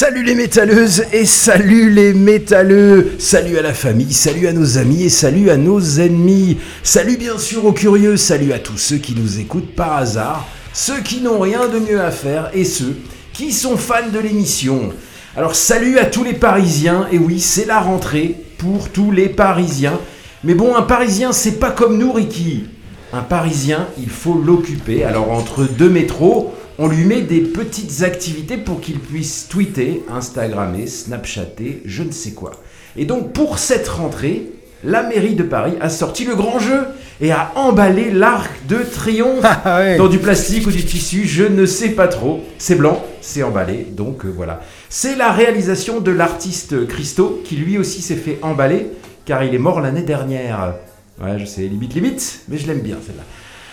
Salut les métalleuses et salut les métalleux. Salut à la famille, salut à nos amis et salut à nos ennemis. Salut bien sûr aux curieux, salut à tous ceux qui nous écoutent par hasard Ceux qui n'ont rien de mieux à faire et ceux qui sont fans de l'émission. Alors salut à tous les parisiens, et oui c'est la rentrée pour tous les parisiens. Mais bon un parisien c'est pas comme nous Ricky. Un Parisien, il faut l'occuper. Alors entre deux métros, on lui met des petites activités pour qu'il puisse tweeter, Instagrammer, Snapchatter, je ne sais quoi. Et donc pour cette rentrée, la mairie de Paris a sorti le grand jeu et a emballé l'arc de triomphe dans du plastique ou du tissu, je ne sais pas trop. C'est blanc, c'est emballé, donc euh, voilà. C'est la réalisation de l'artiste Christo qui lui aussi s'est fait emballer car il est mort l'année dernière. Ouais, je sais, limite, limite, mais je l'aime bien celle-là.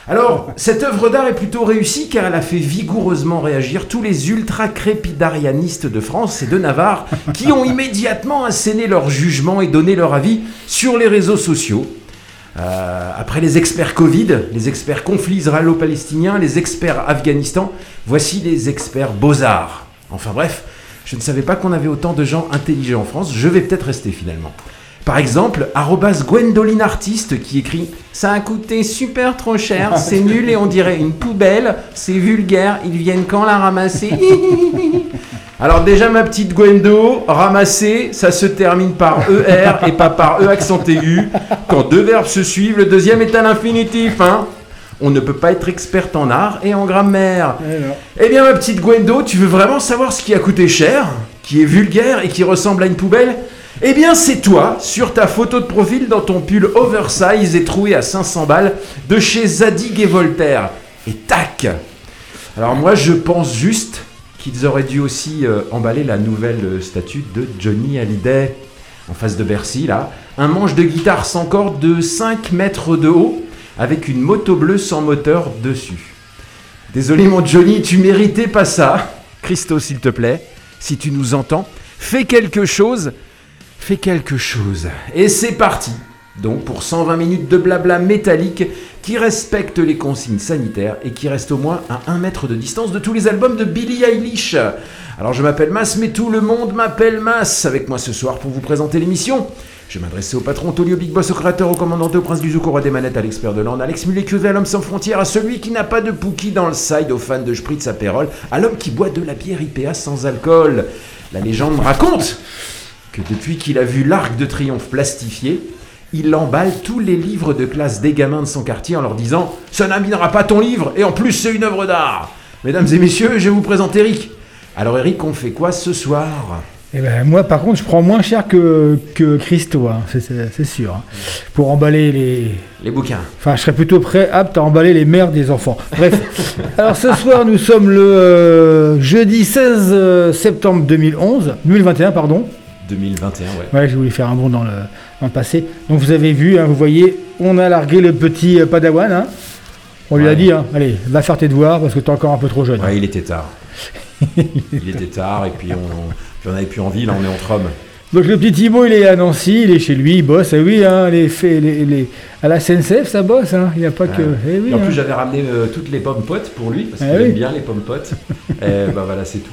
Alors, cette œuvre d'art est plutôt réussie car elle a fait vigoureusement réagir tous les ultra-crépidarianistes de France et de Navarre qui ont immédiatement asséné leur jugement et donné leur avis sur les réseaux sociaux. Euh, après les experts Covid, les experts conflits israélo-palestiniens, les experts Afghanistan, voici les experts Beaux-Arts. Enfin bref, je ne savais pas qu'on avait autant de gens intelligents en France, je vais peut-être rester finalement. Par exemple, Gwendoline Artiste qui écrit Ça a coûté super trop cher, c'est nul et on dirait une poubelle, c'est vulgaire, ils viennent quand la ramasser? Alors déjà ma petite Gwendo, ramasser, ça se termine par ER et pas par E accent aigu. Quand deux verbes se suivent, le deuxième est à l'infinitif, hein. On ne peut pas être experte en art et en grammaire. Eh bien ma petite Gwendo, tu veux vraiment savoir ce qui a coûté cher, qui est vulgaire et qui ressemble à une poubelle? Eh bien, c'est toi, sur ta photo de profil dans ton pull oversize et troué à 500 balles de chez Zadig et Voltaire. Et tac Alors moi, je pense juste qu'ils auraient dû aussi euh, emballer la nouvelle euh, statue de Johnny Hallyday en face de Bercy, là. Un manche de guitare sans corde de 5 mètres de haut avec une moto bleue sans moteur dessus. Désolé mon Johnny, tu méritais pas ça. Christo, s'il te plaît, si tu nous entends, fais quelque chose Fais quelque chose. Et c'est parti Donc pour 120 minutes de blabla métallique qui respecte les consignes sanitaires et qui reste au moins à 1 mètre de distance de tous les albums de Billie Eilish. Alors je m'appelle Mas, mais tout le monde m'appelle Mas. Avec moi ce soir pour vous présenter l'émission. Je m'adresser au patron Tolio Big Boss, au créateur, au commandant, au prince du Zouk, au roi des manettes, à l'expert de l'Inde, à Alex Mulet, à l'homme sans frontières, à celui qui n'a pas de Pookie dans le side, aux fans de Spritz Aperol, à l'homme qui boit de la bière IPA sans alcool. La légende raconte que depuis qu'il a vu l'Arc de Triomphe plastifié, il emballe tous les livres de classe des gamins de son quartier en leur disant Ça n'abîmera pas ton livre, et en plus c'est une œuvre d'art. Mesdames et messieurs, je vous présente Eric. Alors Eric, on fait quoi ce soir? Eh ben, moi, par contre, je prends moins cher que, que Christo, hein, c'est sûr. hein. Pour emballer les. Les bouquins. Enfin, je serais plutôt prêt, apte à emballer les mères des enfants. Bref. Alors, ce soir, nous sommes le euh, jeudi 16 euh, septembre 2011, 2021, pardon. 2021, ouais. Ouais, j'ai voulu faire un bond dans le, dans le passé. Donc, vous avez vu, hein, vous voyez, on a largué le petit euh, Padawan. hein. On lui a dit, hein, allez, va faire tes devoirs parce que t'es encore un peu trop jeune. Ouais, il était tard. il était tard, et puis on, puis on avait plus envie, là on est entre hommes. Donc le petit Thibaut, il est à Nancy, il est chez lui, il bosse. Et oui, hein, les, les, les- à la SNCF, ça bosse. hein. Il n'y a pas que. eh oui, et en hein. plus, j'avais ramené euh, toutes les pommes potes pour lui, parce qu'il Ah oui. aime bien les pommes potes. et bah voilà, c'est tout.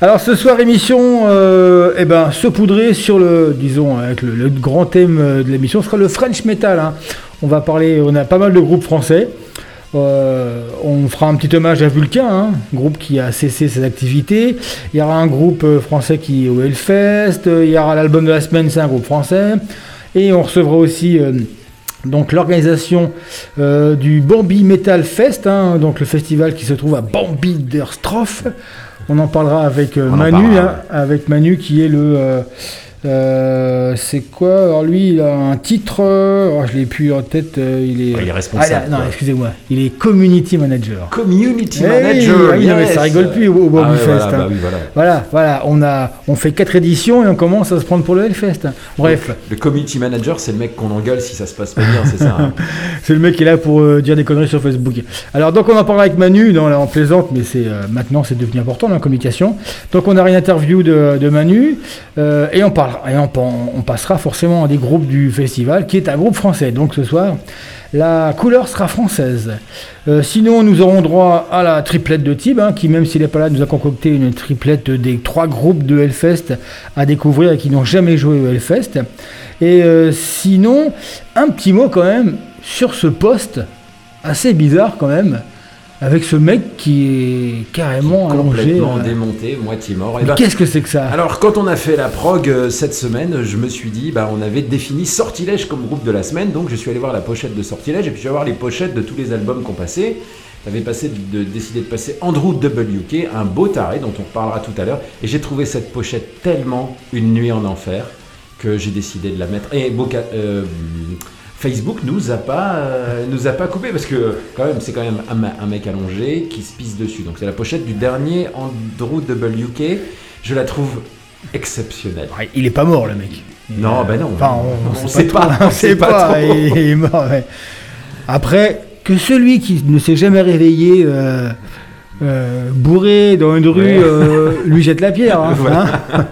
Alors ce soir, émission, euh, eh ben, saupoudrée sur le, disons, avec le, le grand thème euh, de l'émission, ce sera le French Metal. hein. On va parler, on a pas mal de groupes français. Euh, on fera un petit hommage à Vulcain, hein, groupe qui a cessé ses activités. Il y aura un groupe euh, français qui est au Hellfest. Il y aura l'album de la semaine, c'est un groupe français. Et on recevra aussi euh, donc l'organisation euh, du Bambi Metal Fest, hein, donc le festival qui se trouve à Bambi der Stroff. On en parlera avec Manu, parlera, hein, avec Manu qui est le. Euh, c'est quoi Alors lui, il a un titre. euh, oh, je l'ai plus en tête. euh, il est. Ouais, il est responsable, Ah, non, excusez-moi. Il est community manager. Community Eh oui, Manager. ah oui, non, mais ça rigole plus au- au Bambi Ah ouais, Fest, Voilà, hein. bah oui, voilà. Voilà, voilà. On a, on fait quatre éditions et on commence à se prendre pour le Hellfest. Bref. Le community manager, c'est le mec qu'on engueule si ça se passe pas bien, c'est ça. hein. C'est le mec qui est là pour euh, dire des conneries sur Facebook. Alors donc on en parlera avec Manu, non là on plaisante, mais c'est euh, maintenant c'est devenu important la communication. Donc on a une interview de, de Manu euh, et on parlera et on, passera forcément à des groupes du festival qui est un groupe français. Donc ce soir la couleur sera française. Euh, sinon nous aurons droit à la triplette de Tib, hein, qui même s'il n'est pas là nous a concocté une triplette des trois groupes de Hellfest à découvrir et qui n'ont jamais joué au Hellfest. Et euh, sinon un petit mot quand même sur ce poste assez bizarre quand même, avec ce mec qui est carrément allongé. Complètement euh. démonté, moitié mort. Et Mais ben, qu'est-ce que c'est que ça Alors, quand on a fait la prog euh, cette semaine, je me suis dit, bah, on avait défini Sortilège comme groupe de la semaine, donc je suis allé voir la pochette de Sortilège et puis je vais voir les pochettes de tous les albums qu'on passait. T'avais passé de, décidé de passer Andrew WK, un beau taré dont on reparlera tout à l'heure, et j'ai trouvé cette pochette tellement une nuit en enfer que j'ai décidé de la mettre. Et Boca- euh, Facebook nous a pas euh, nous a pas coupé parce que quand même c'est quand même un, mec allongé qui se pisse dessus. Donc c'est la pochette du dernier Andrew WK. Je la trouve exceptionnelle. Ouais, Il est pas mort le mec. Non, ben non. Enfin, on, on sait pas, on on sait pas. il, il est mort. ouais. Après, que celui qui ne s'est jamais réveillé euh, euh, bourré dans une rue Ouais. euh, lui jette la pierre. hein, Voilà. hein.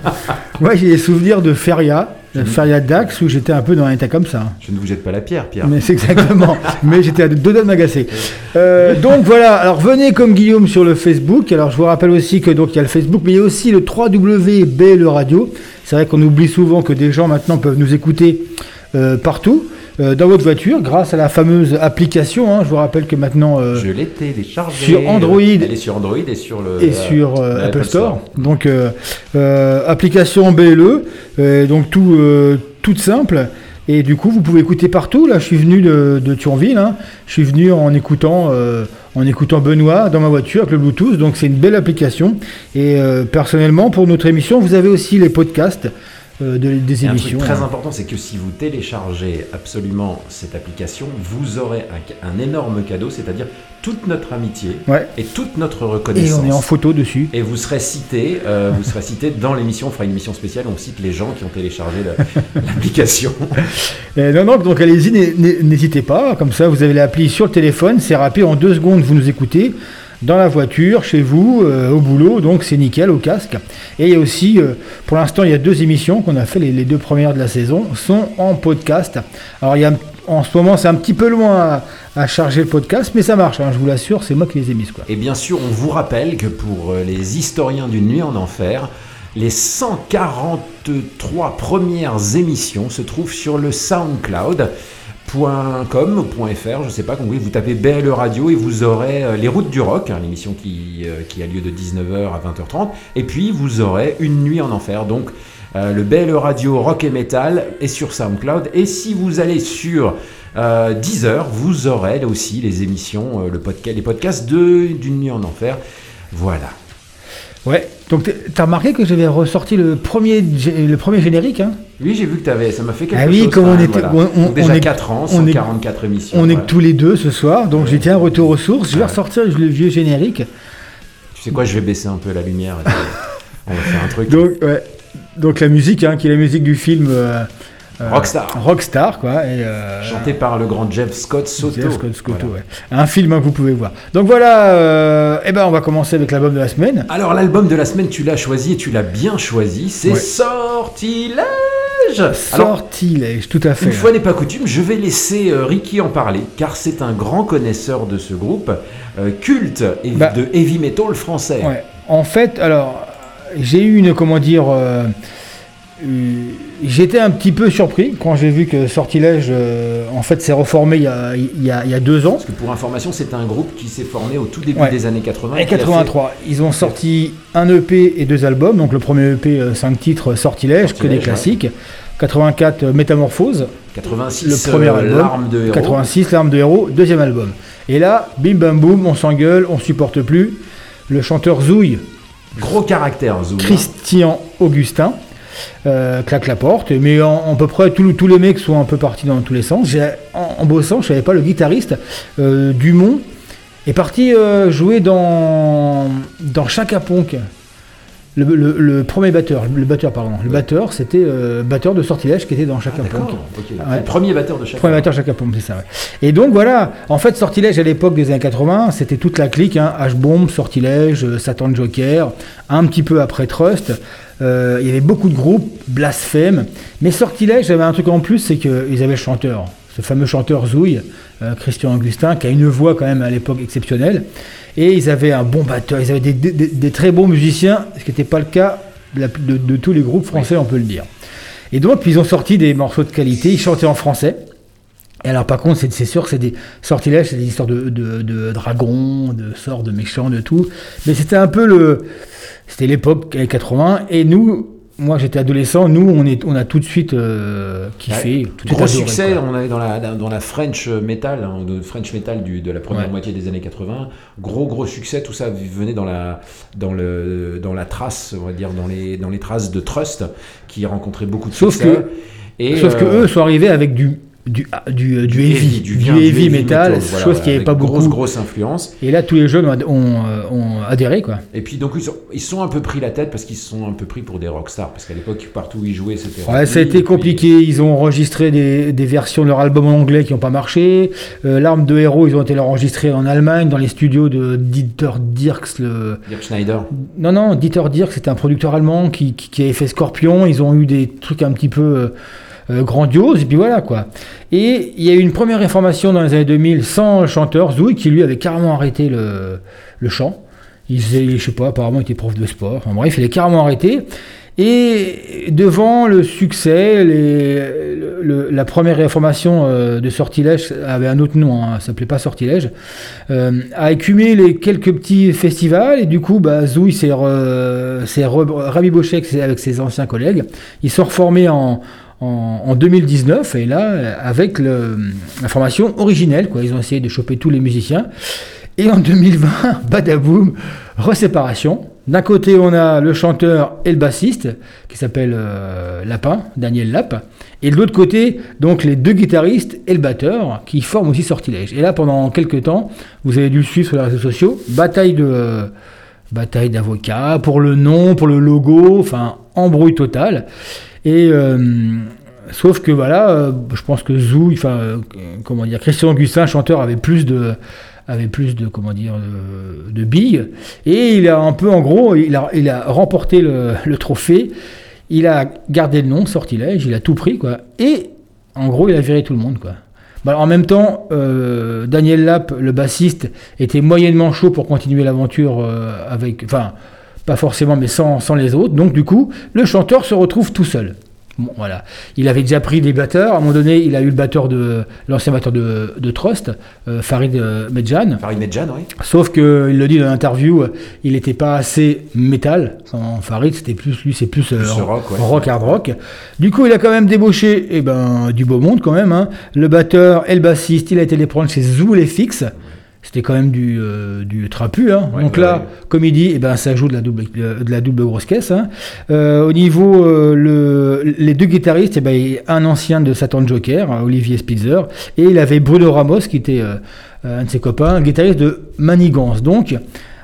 Moi, j'ai des souvenirs de Feria, de Feria Dax, où j'étais un peu dans un état comme ça. Je ne vous jette pas la pierre, Pierre. Mais c'est exactement. Mais j'étais à deux doigts de m'agacer. Euh, donc voilà. Alors venez comme Guillaume sur le Facebook. Alors je vous rappelle aussi que donc il y a le Facebook, mais il y a aussi le 3W le radio. C'est vrai qu'on oublie souvent que des gens maintenant peuvent nous écouter euh, partout. Euh, dans votre voiture grâce à la fameuse application. hein. Je vous rappelle que maintenant euh, Je l'ai téléchargée. Sur Android. Elle est sur Android et sur le. et sur euh, le Apple Store. Donc application BLE, donc tout toute simple. Et du coup, vous pouvez écouter partout. Là, je suis venu de, de Thionville. hein. Je suis venu en écoutant, euh, en écoutant Benoît dans ma voiture avec le Bluetooth. Donc, c'est une belle application. Et euh, personnellement, pour notre émission, vous avez aussi les podcasts de- des Et un émissions. truc très hein. important, c'est que si vous téléchargez absolument cette application, vous aurez un, énorme cadeau, c'est-à-dire toute notre amitié Ouais. et toute notre Et reconnaissance. on est en photo dessus. Et vous serez cité, euh, vous serez cité dans l'émission. On fera une émission spéciale. On cite les gens qui ont téléchargé la- l'application. Euh, non, non, donc allez-y, n'hé- n'hé- n'hésitez pas. Comme ça, vous avez l'appli sur le téléphone. C'est rapide, en deux secondes, vous nous écoutez. Dans la voiture, chez vous, euh, au boulot, donc c'est nickel au casque. Et aussi, euh, pour l'instant, il y a deux émissions qu'on a fait, les, deux premières de la saison, sont en podcast. Alors, il y a, en ce moment, c'est un petit peu loin à, charger le podcast, mais ça marche, hein, je vous l'assure, c'est moi qui les ai. Quoi. Et bien sûr, on vous rappelle que pour euh, les historiens d'une nuit en enfer, les 143 premières émissions se trouvent sur le SoundCloud. .com .fr, je sais pas, vous tapez BLE Radio et vous aurez euh, Les Routes du Rock, hein, l'émission qui, euh, qui a lieu de 19h à 20h30, et puis vous aurez Une Nuit en Enfer. Donc Euh, le BLE Radio Rock et Metal est sur SoundCloud. Et si vous allez sur euh, Deezer, vous aurez là aussi les émissions, le podcast, les podcasts d'une nuit en enfer. Voilà. Ouais. Donc t'as remarqué que j'avais ressorti le premier, le premier générique. Hein? Oui, j'ai vu que t'avais, ça m'a fait quelque Ah oui, chose. comme on était- voilà. on- on- Donc déjà on est- 4 ans, on est- 144 émissions. On est que tous les deux ce soir, donc j'ai dit un retour aux sources. Je vais Ouais. ressortir le vieux générique. Tu sais quoi, je vais baisser un peu la lumière. et on va faire un truc. Donc, ouais. donc la musique, hein, qui est la musique du film euh, euh, Rockstar. Rockstar, quoi. Et, euh, Chanté par le grand Jeff Scott Soto. Jeff Scott Scotto, Voilà. ouais. Un film hein, que vous pouvez voir. Donc voilà, euh, eh ben on va commencer avec l'album de la semaine. Alors l'album de la semaine, tu l'as choisi et tu l'as bien choisi. C'est Ouais. Sortilège. Alors, Sortilège, tout à fait. une fois n'est pas coutume, je vais laisser euh, Ricky en parler, car c'est un grand connaisseur de ce groupe euh, culte et Bah. de heavy metal français. Ouais. En fait, alors, j'ai eu une, comment dire, euh, j'étais un petit peu surpris quand j'ai vu que Sortilège, euh, en fait, s'est reformé il y, a, il, y a, il y a deux ans. Parce que pour information, c'est un groupe qui s'est formé au tout début Ouais. des années 80. Et qui a fait 83, ils ont sorti un EP et deux albums. Donc le premier EP, 5 titres, Sortilège, que des classiques. 84, euh, Métamorphose. 86, Le premier euh, album. L'arme de héros. 86, L'arme de héros, deuxième album. Et là, bim bam boum, on s'engueule, on supporte plus. Le chanteur Zouille, Gros caractère, Zoom. hein. Christian Augustin, euh, claque la porte. Mais en, peu près tous tous les mecs sont un peu partis dans tous les sens. En, en bossant, je savais pas, le guitariste euh, Dumont est parti euh, jouer dans, dans Chaka Ponk. Le, le- le premier batteur, le batteur pardon, le batteur, c'était euh, batteur de Sortilège qui était dans Ah, Chaka. Ouais. Le premier batteur de chaque. Premier batteur Chaka c'est ça. ouais. Et donc voilà, en fait, Sortilège à l'époque des années 80, c'était toute la clique, hein, H-Bomb, Sortilège, Satan Joker, un petit peu après Trust. Euh, il y avait beaucoup de groupes, Blasphème. Mais Sortilège avait un truc en plus, c'est qu'ils avaient le chanteur, ce fameux chanteur Zouille, euh, Christian Augustin, qui a une voix quand même à l'époque exceptionnelle. Et ils avaient un bon batteur, ils avaient des, très bons musiciens, ce qui n'était pas le cas de, tous les groupes français, on peut le dire. Et donc, ils ont sorti des morceaux de qualité, ils chantaient en français. Et alors, par contre, c'est sûr que c'est des sortilèges, c'est des histoires de, de, de dragons, de sorts, de méchants, de tout. Mais c'était un peu le. C'était l'époque années 80. Et nous, moi j'étais adolescent, nous, on, est, on a tout de suite euh, kiffé. tout Gros adoré, succès, quoi. on avait dans la, dans la French metal, hein, de French metal du- de la première Ouais. moitié des années 80. Gros gros succès, tout ça venait dans la, dans le, dans la trace, on va dire, dans les, dans les traces de Trust, qui rencontrait beaucoup de Sauf succès. que- Et, Sauf que euh, eux sont arrivés avec du, du, du, du heavy, du, heavy, metal, chose voilà, qui n'y avait avec pas beaucoup. Grosse grosse influence. Et là, tous les jeunes ont, euh, ont adhéré, quoi. Et puis donc ils sont, ils sont un peu pris la tête parce qu'ils se sont un peu pris pour des rockstars. Parce qu'à l'époque, partout où ils jouaient, c'était. Ouais, ça a été puis- compliqué. Ils ont enregistré des, des versions de leur album en anglais qui n'ont pas marché. Euh, L'arme de héros, ils ont été enregistrés en Allemagne, dans les studios de Dieter Dirks. Le... Dirk Schneider. Non, non, Dieter Dirks, c'était un producteur allemand qui, qui, qui avait fait Scorpion. Ils ont eu des trucs un petit peu euh, euh, grandioses. Et puis voilà, quoi. Et il y a eu une première réformation dans les années 2000 sans chanteur, Zouy, qui lui avait carrément arrêté le, le chant. Il faisait, je sais pas, apparemment, il était prof de sport. Enfin, bref, il est carrément arrêté. Et devant le succès, la première réformation euh, de Sortilège avait un autre nom, hein, ça s'appelait pas Sortilège, euh, a écumé les quelques petits festivals et du coup, bah, Zouy s'est rabiboché avec ses anciens collègues. Ils sont reformés en, en, en 2019 et là, avec le- la formation originelle, quoi. ils ont essayé de choper tous les musiciens. Et en 2020, badaboum, reséparation. D'un côté, on a le chanteur et le bassiste, qui s'appelle euh, Lapin, Daniel Lap. Et de l'autre côté, donc les deux guitaristes et le batteur, qui forment aussi Sortilège. Et là, pendant quelques temps, vous avez dû le suivre sur les réseaux sociaux, bataille de bataille d'avocats pour le nom, pour le logo, enfin, embrouille totale. Et euh, sauf que voilà, euh, je pense que Zou, enfin, euh, comment dire, Christian Augustin, chanteur, avait plus de avait plus de comment dire de, billes. Et il a un peu en gros il a, il a remporté le, le trophée. Il a gardé le nom sortilège il a tout pris quoi. Et en gros il a viré tout le monde quoi. Bah, en même temps euh, Daniel Lapp le bassiste était moyennement chaud pour continuer l'aventure euh, avec enfin pas forcément mais sans, sans les autres donc du coup le chanteur se retrouve tout seul Bon, voilà. Il avait déjà pris des batteurs. À un moment donné, il a eu le batteur de l'ancien batteur de, de Trust, euh, Farid euh, Medjan. Farid Medjan, oui. Sauf que il le dit dans l'interview, euh, il n'était pas assez métal. Sans Farid, c'était plus lui, c'est plus, euh, rock, ouais. hard rock. Du coup, il a quand même débauché, eh ben, du beau monde quand même. hein. Le batteur et le bassiste, il a été les prendre chez Zoul et Fix. C'était quand même du, euh, du trapu. hein. Ouais, Donc ouais, là, ouais. comme il dit, eh ben, ça joue de la double, de la double grosse caisse. hein. Euh, au niveau, euh, le, les deux guitaristes, eh ben, un ancien de Satan Joker, Olivier Spitzer, et il avait Bruno Ramos, qui était un de ses copains, un guitariste de Manigance. Donc,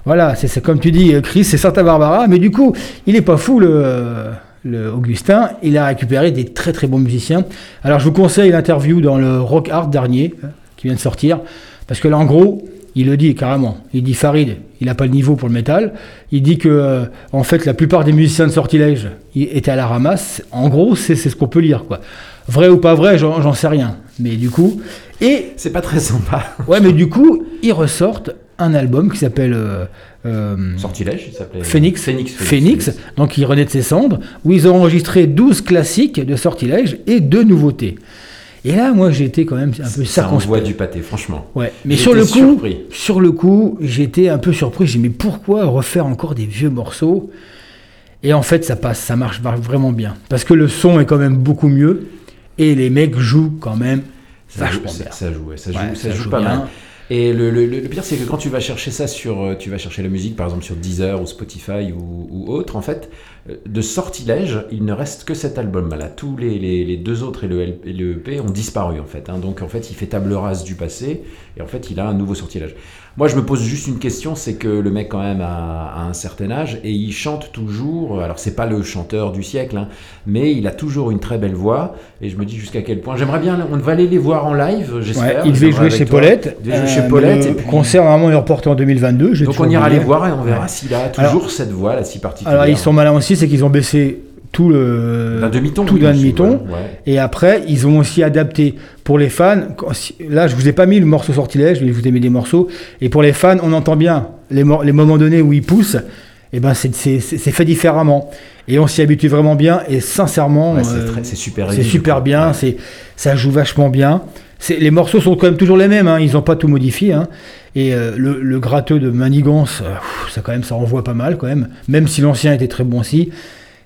voilà, c'est comme tu dis, Chris, c'est Santa Barbara, mais du coup, il est pas fou, le, le Augustin. Il a récupéré des très très bons musiciens. Alors, je vous conseille l'interview dans le Rock Art dernier, hein, qui vient de sortir, parce que là, en gros, il le dit carrément. Il dit Farid, il n'a pas le niveau pour le métal. Il dit que, euh, en fait, la plupart des musiciens de sortilège étaient à la ramasse. En gros, c'est c'est ce qu'on peut lire, quoi. Vrai ou pas vrai, j'en sais rien. Mais du coup, et C'est pas très sympa. ouais, mais du coup, ils ressortent un album qui s'appelle euh, euh, Sortilège, il s'appelait. Phoenix. Phoenix. Phoenix. Donc, il renaît de ses cendres, où ils ont enregistré 12 classiques de sortilège et deux nouveautés. Et là, moi, été quand même un peu Ça circonspect. du pâté, franchement. Ouais, mais sur le coup, surpris. sur le coup, j'étais un peu surpris. J'ai dit mais pourquoi refaire encore des vieux morceaux? Et en fait, ça passe, ça marche vraiment bien parce que le son est quand même beaucoup mieux et les mecs jouent quand même Ça joue, vachement ça, bien. ça joue, ça joue, Ouais, ça ça joue joue pas bien. mal. Et le, le- le pire, c'est que quand tu vas chercher ça sur, euh, tu vas chercher la musique, par exemple sur Deezer ou Spotify ou, ou autre, en fait, de sortilège, il ne reste que cet album-là. Tous les, les- les deux autres et le, L- et le EP ont disparu, en fait. hein. Donc, en fait, il fait table rase du passé et en fait, il a un nouveau sortilège. Moi, je me pose juste une question, c'est que le mec, quand même, a, a un certain âge et il chante toujours. Alors, c'est pas le chanteur du siècle, hein, mais il a toujours une très belle voix. Et je me dis jusqu'à quel point. J'aimerais bien, on va aller les voir en live, Ouais, j'espère. il devait jouer chez toi. Paulette. Il devait jouer Euh, chez mais Paulette. Le et puis- concert normalement est reporté en 2022. j'ai Donc on ira les voir et on verra s'il a toujours Alors- cette voix là si particulière. Alors ils sont malins aussi, c'est qu'ils ont baissé tout le d'un demi-ton. tout d'un demi-ton. ouais, ouais. Et après, ils ont aussi adapté pour les fans. Là, je vous ai pas mis le morceau sortilège, mais je vous ai mis des morceaux. Et pour les fans, on entend bien les, mo- les moments donnés où ils poussent. Et ben, c'est- fait différemment. Et on s'y habitue vraiment bien. Et sincèrement, Ouais, c'est euh, c'est super. c'est super bien. C'est ça joue vachement bien. Les morceaux sont quand même toujours les mêmes. hein, ils n'ont pas tout modifié. hein. Et euh, le, le gratteux de Manigance, euh, ça quand même, ça envoie pas mal quand même. Même si l'ancien était très bon aussi.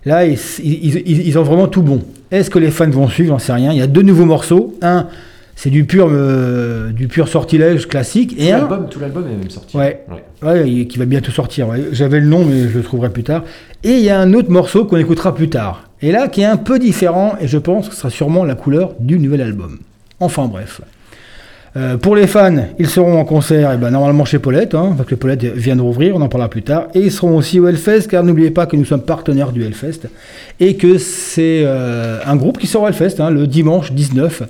Là, ils, ils- ils- ils ont vraiment tout bon. Est-ce que les fans vont suivre? J'en sais rien. Il y a deux nouveaux morceaux. Un, c'est du pur, euh, du pur sortilège classique. Tout Et un, l'album, tout l'album est même sorti. Ouais. qui va bientôt sortir. ouais. J'avais le nom, mais je le trouverai plus tard. Et il y a un autre morceau qu'on écoutera plus tard. Et là, qui est un peu différent, et je pense que ce sera sûrement la couleur du nouvel album. Enfin bref. Euh, pour les fans, ils seront en concert eh ben, normalement chez Paulette, hein, parce que Paulette vient de rouvrir, on en parlera plus tard. Et ils seront aussi au Hellfest, car n'oubliez pas que nous sommes partenaires du Hellfest. Et que c'est euh, un groupe qui sera au Hellfest hein, le dimanche 19.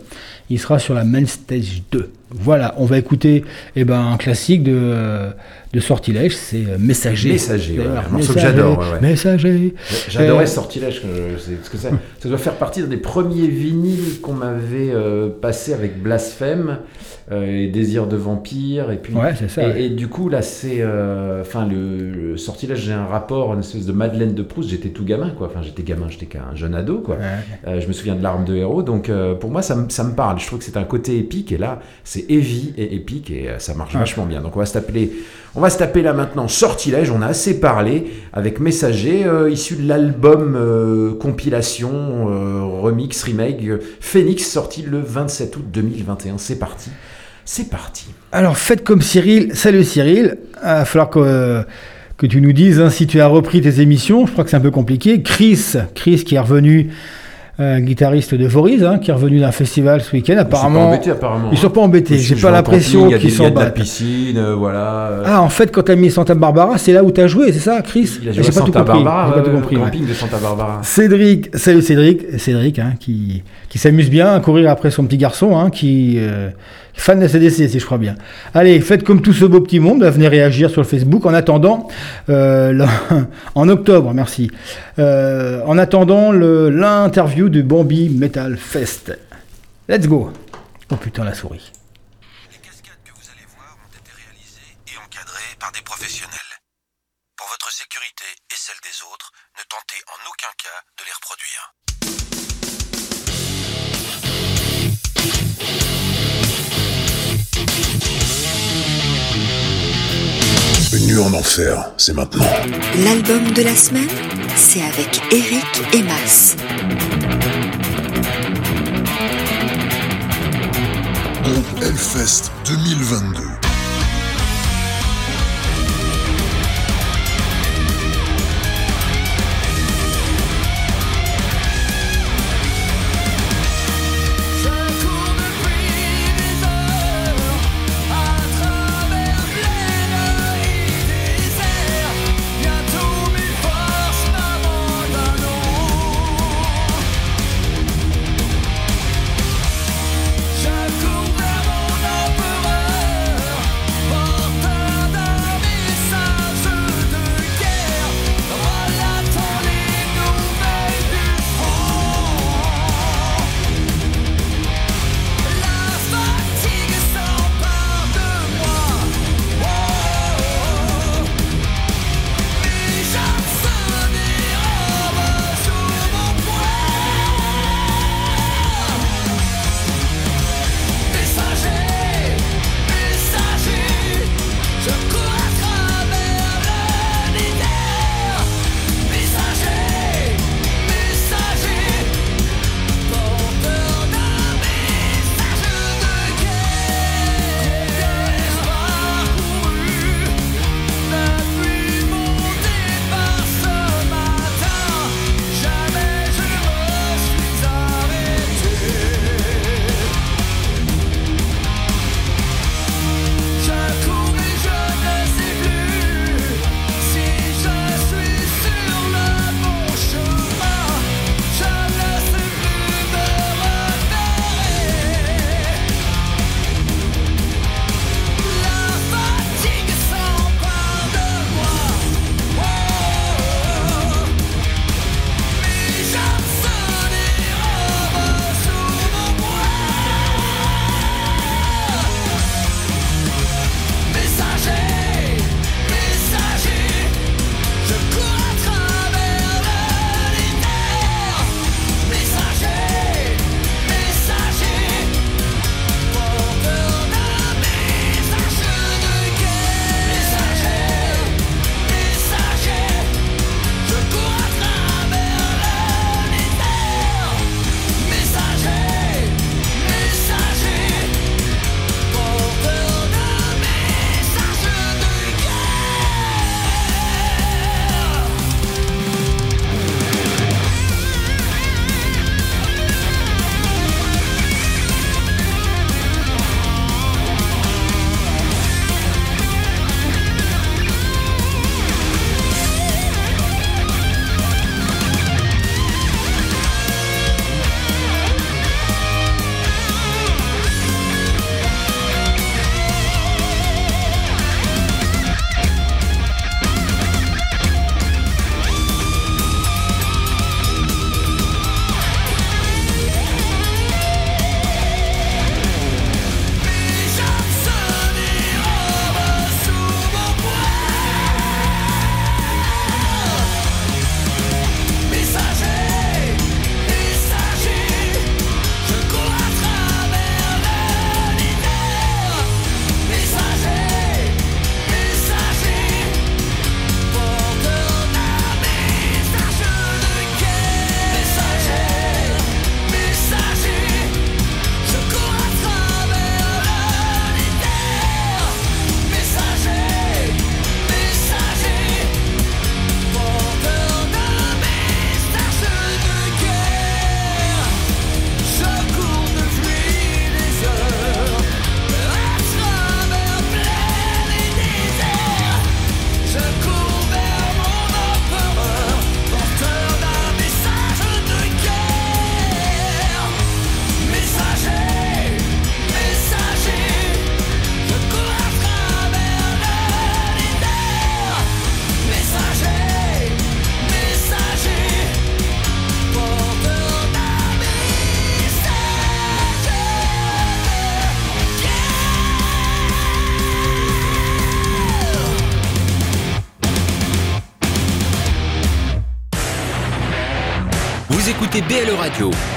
Il sera sur la Main Stage 2. Voilà, on va écouter eh ben, un classique de, de Sortilège, c'est euh, Messager. Messager, ouais, un morceau que j'adore, ouais, ouais. Messager. J'adorais Euh, Sortilège, parce que ça, ça doit faire partie des premiers vinyles qu'on m'avait euh, passé avec Blasphème euh, et Désir de vampire et puis ça. et, du coup là c'est enfin le, le Sortilège j'ai un rapport une espèce de Madeleine de Proust j'étais tout gamin quoi enfin j'étais gamin j'étais qu'un jeune ado quoi je me souviens de l'arme de héros donc pour moi ça, me- ça me parle je trouve que c'est un côté épique et là c'est heavy et épique et euh, ça marche vachement bien donc on va se taper on va se taper là maintenant Sortilège on a assez parlé avec Messager euh, issu de l'album euh, compilation euh, remix remake Phoenix sorti le 27 août 2021 c'est parti c'est parti Alors, faites comme Cyril. Salut Cyril. Il va falloir que, que tu nous dises hein, si tu as repris tes émissions. Je crois que c'est un peu compliqué. Chris, Chris qui est revenu, euh, guitariste de Voriz, hein, qui est revenu d'un festival ce week-end. Ils sont pas Apparemment, embêtés, apparemment. ils sont pas embêtés. J'ai pas l'impression camping, il y a qu'ils des- y a de la piscine, euh, voilà. euh, Ah, en fait, quand tu as mis Santa Barbara, c'est là où tu as joué, c'est ça, Chris il a J'ai joué à pas tout Santa compris. Barbara, J'ai pas tout euh, compris, ouais. camping de Santa Barbara. Cédric, salut Cédric, Cédric hein, qui, qui s'amuse bien à courir après son petit garçon, hein, qui fan de CDC si je crois bien. Allez, faites comme tout ce beau petit monde, venez réagir sur Facebook. En attendant, euh, en octobre, merci. Euh, en attendant l'interview du Bambi Metal Fest. Let's go. Oh putain la souris. Une en enfer, c'est maintenant. L'album de la semaine, c'est avec Eric et Emas. Hellfest 2022.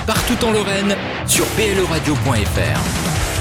Partout en Lorraine, sur pleradio.fr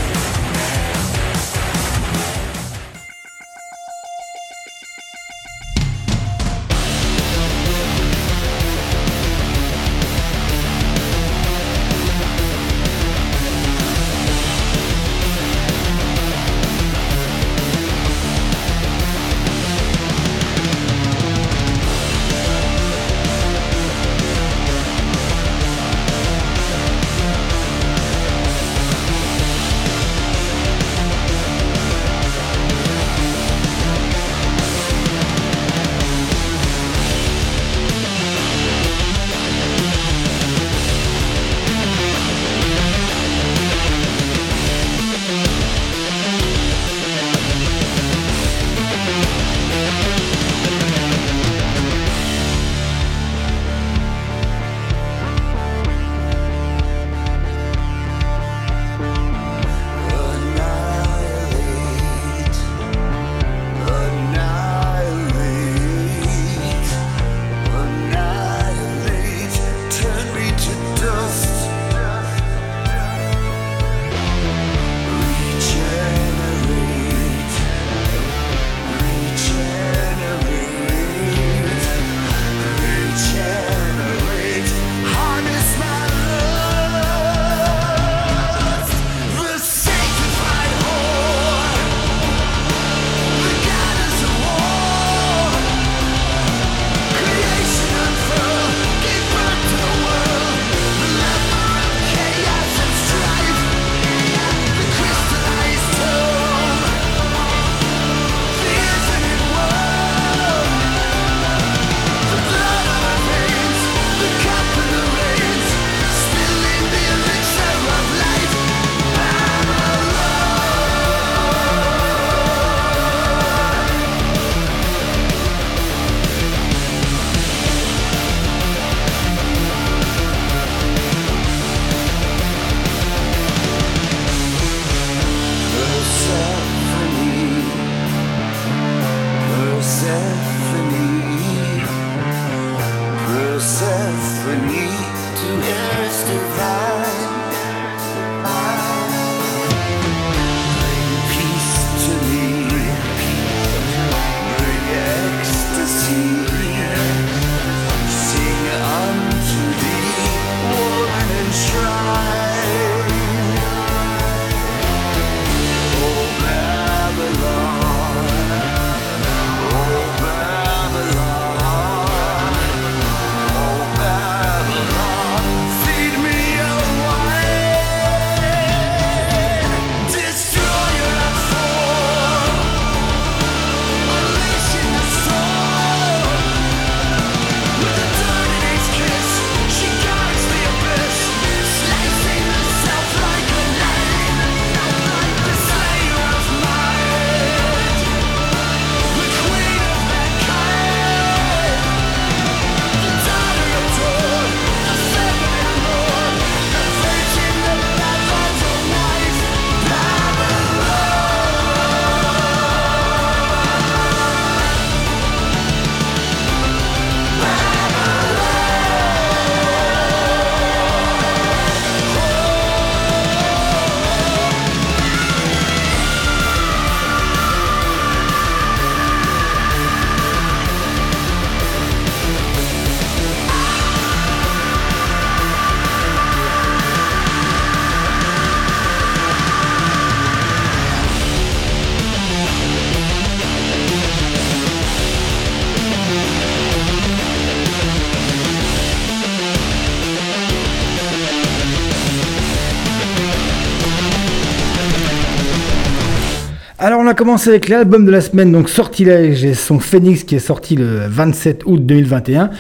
va commencer avec l'album de la semaine, donc Sortilège et son Phoenix qui est sorti le 27 août 2021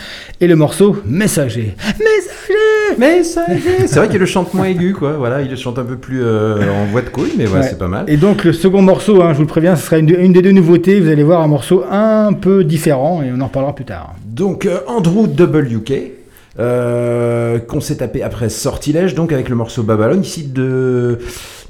et le morceau Messager. Messager Messager C'est vrai qu'il le chante moins aigu, quoi. Voilà, il le chante un peu plus euh, en voix de couille, mais ouais, Ouais. c'est pas mal. Et donc le second morceau, hein, je vous le préviens, ce sera une des deux nouveautés. Vous allez voir un morceau un peu différent et on en reparlera plus tard. Donc euh, Andrew WK, euh, qu'on s'est tapé après Sortilège, donc avec le morceau Babylone, ici de,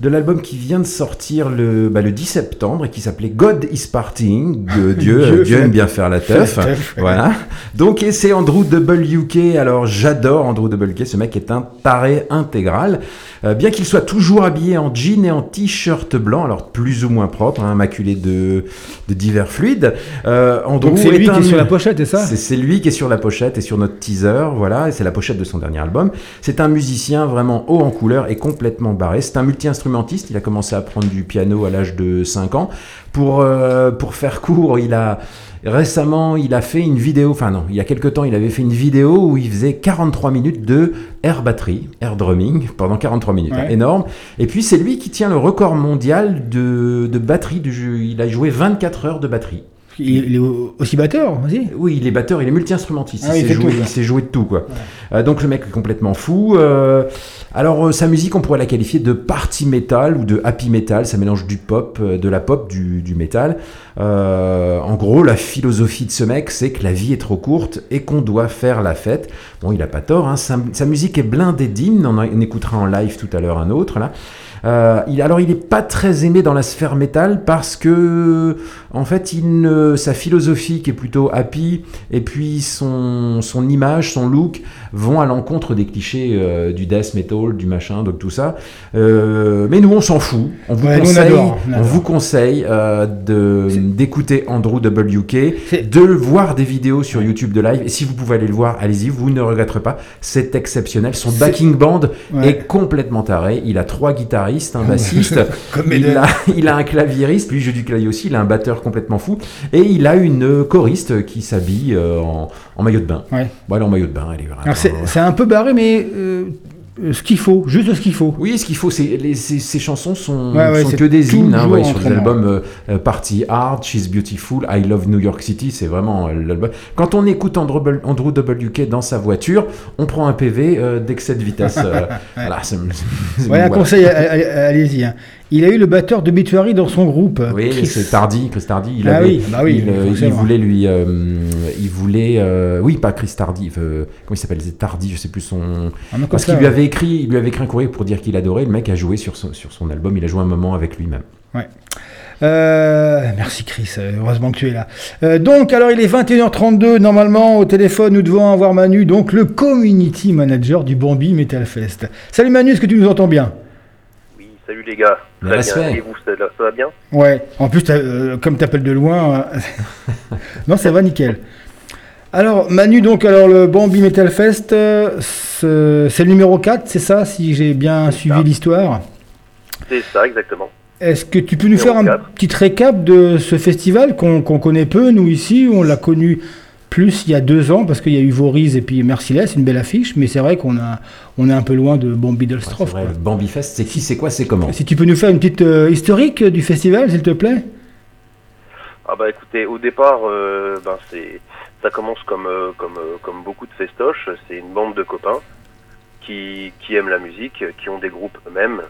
de l'album qui vient de sortir le, bah, le 10 septembre et qui s'appelait God is Partying. Euh, Dieu, Dieu aime bien faire la teuf. la teuf, ouais. Voilà. Donc et c'est Andrew WK. Alors j'adore Andrew WK. Ce mec est un taré intégral. Euh, bien qu'il soit toujours habillé en jean et en t-shirt blanc, alors plus ou moins propre, hein, maculé de, de divers fluides. Euh, Andrew Donc c'est lui qui est sur la pochette, c'est ça c'est lui qui est sur la pochette et sur notre teaser, voilà, et c'est la pochette de son dernier album. C'est un musicien vraiment haut en couleur et complètement barré. C'est un multi-instrumentiste, il a commencé à prendre du piano à l'âge de 5 ans. Pour, euh, pour faire court, il a récemment, il a fait une vidéo, enfin non, il y a quelques temps, il avait fait une vidéo où il faisait 43 minutes de air batterie, air drumming, pendant 43 minutes, Ouais. hein, énorme. Et puis c'est lui qui tient le record mondial de, de batterie du. Il a joué 24 heures de batterie. Il, est au- aussi batteur, vas-y. Oui, il est batteur, il est multi-instrumentiste. Ah, il il il sait jouer de tout, quoi. Euh, donc le mec est complètement fou. Euh, alors euh, sa musique, on pourrait la qualifier de party metal ou de happy metal. Ça mélange du pop, de la pop, du, du metal. En gros, la philosophie de ce mec, c'est que la vie est trop courte et qu'on doit faire la fête. Bon, il a pas tort. Hein. Sa, sa musique est blindée d'hymnes. On, en- on écoutera en live tout à l'heure un autre là. Euh, il, alors il n'est pas très aimé dans la sphère métal parce que en fait il ne, sa philosophie qui est plutôt happy et puis son, son image, son look vont à l'encontre des clichés euh, du death metal, du machin, donc tout ça. Euh, mais nous on s'en fout. On vous Ouais, nous, on conseille, adore, on vous conseille de d'écouter Andrew WK, de voir des vidéos sur YouTube de live et si vous pouvez aller le voir, allez-y, vous ne regretterez pas. C'est exceptionnel. Son backing band Ouais. est complètement taré. Il a trois guitaristes, un bassiste, Comme il, a, il a un claviériste, lui joue du clavier aussi, il a un batteur complètement fou, et il a une choriste qui s'habille euh, en, en maillot de bain. Ouais. Bon, elle est en maillot de bain, elle est vraiment. C'est un peu barré, mais euh, ce qu'il faut, juste ce qu'il faut. Oui, ce qu'il faut, c'est les, ces, ces chansons sont, Ouais, ouais, sont que des hymnes, hein, ouais, sur entraînant. albums euh, euh, Party Hard, She's Beautiful, I Love New York City, c'est vraiment euh, l'album. Quand on écoute Andrew, Andrew WK dans sa voiture, on prend un PV euh, d'excès de vitesse. euh, Voilà, c'est- c'est- Ouais, un conseil, allez-y. hein. Il a eu le batteur de Bituary dans son groupe. Oui, Chris. c'est Tardy, Chris Tardy. Il, Ah avait- oui, bah oui, il, euh, il voulait lui, euh, il voulait, euh, oui, pas Chris Tardy. euh, comment il s'appelle Tardy, je sais plus son. Ah, Parce ça, qu'il lui ouais. avait écrit, il lui avait écrit un courrier pour dire qu'il adorait. Le mec a joué sur son, sur son album. Il a joué un moment avec lui-même. Euh, merci Chris, heureusement que tu es là. Euh, donc, alors il est 21h32, normalement au téléphone nous devons avoir Manu, donc le community manager du Bambi Metal Fest. Salut Manu, est-ce que tu nous entends bien? Salut les gars. Bien, Très bien. Et vous, ça, ça va bien Ouais, en plus, euh, comme t'appelles de loin, euh, non ça va nickel. Alors Manu, donc alors le Bambi Metal Fest, euh, c'est le numéro 4, c'est ça, si j'ai bien suivi l'histoire? C'est ça, exactement. Est-ce que tu peux nous Numéro faire un petit récap de ce festival qu'on qu'on connaît peu, nous ici, on l'a connu plus il y a deux ans, parce qu'il y a eu Voriz et puis Merciless, c'est une belle affiche, mais c'est vrai qu'on a, on est un peu loin de Bambi Ouais, quoi. le Bambi Fest, c'est qui, c'est quoi, c'est comment si tu peux nous faire une petite euh, historique du festival, s'il te plaît Ah bah écoutez, au départ, euh, ben c'est, ça commence comme euh, comme euh, comme beaucoup de festoches. C'est une bande de copains qui qui aiment la musique, qui ont des groupes eux-mêmes,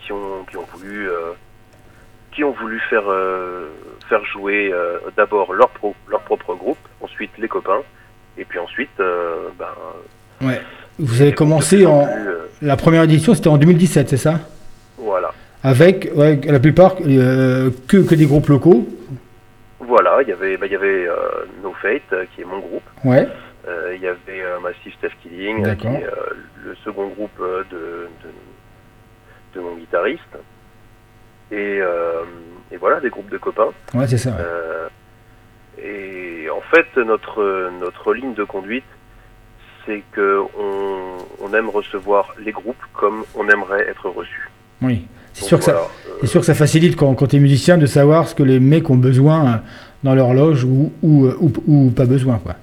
qui ont qui ont voulu euh, qui ont voulu faire euh, faire jouer euh, d'abord leur pro, leur propre groupe, ensuite les copains, et puis ensuite euh, ben Ouais. Vous avez commencé en plus, La première édition, c'était en 2017, c'est ça? Voilà. Avec, ouais, la plupart, que, que des groupes locaux. Voilà, il y avait, bah, y avait No Fate, qui est mon groupe. Ouais. Il y avait Massive Steph Killing, qui est le second groupe de, de, de mon guitariste. Et, euh, et voilà, des groupes de copains. Ouais, c'est ça. ouais. Euh, et en fait, notre, notre ligne de conduite, c'est que on, on aime recevoir les groupes comme on aimerait être reçu. Oui. C'est sûr, que ça, voilà, euh, sûr que ça facilite quand, quand tu es musicien de savoir ce que les mecs ont besoin euh, dans leur loge ou, ou, ou, ou pas besoin, quoi.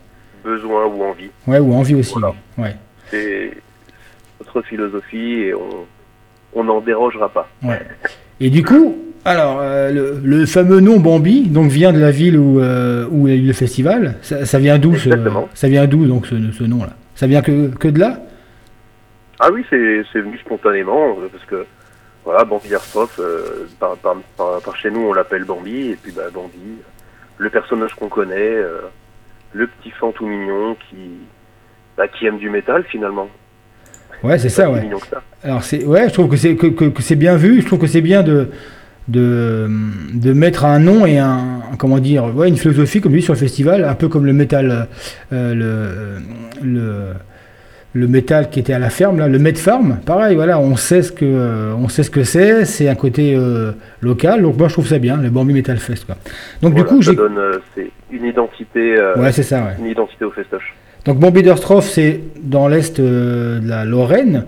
besoin ou envie. Ouais, ou envie aussi. Voilà. Ouais. C'est notre philosophie et on on n'en dérogera pas. Ouais. Et du coup, Alors, euh, le, le fameux nom Bambi, donc vient de la ville où, euh, où il y a eu le festival. Ça, ça vient d'où ce, Exactement. Ça vient d'où donc ce, ce nom-là? Ça vient que, que de là? Ah oui, c'est c'est venu spontanément, euh, parce que, voilà, Bambi Airsoft, euh, par, par, par, par chez nous, on l'appelle Bambi, et puis bah, Bambi, le personnage qu'on connaît, euh, le petit fan tout mignon qui, bah, qui aime du métal finalement. Ouais, c'est ça, ouais. ça. Alors c'est ouais, je trouve que c'est que, que- que c'est bien vu. Je trouve que c'est bien de de de mettre un nom et un comment dire ouais une philosophie comme lui sur le festival, un peu comme le métal euh, le le le métal qui était à la ferme là, le Met Farm, pareil, voilà, on sait ce que on sait ce que c'est, c'est un côté euh, local. Donc moi je trouve ça bien, le Bambi Metal Fest quoi. Donc Voilà, du coup ça j'ai donne euh, c'est une identité, euh, ouais c'est ça ouais. une identité au festoche. Donc Bambi-Derstroff, c'est dans l'est euh, de la Lorraine,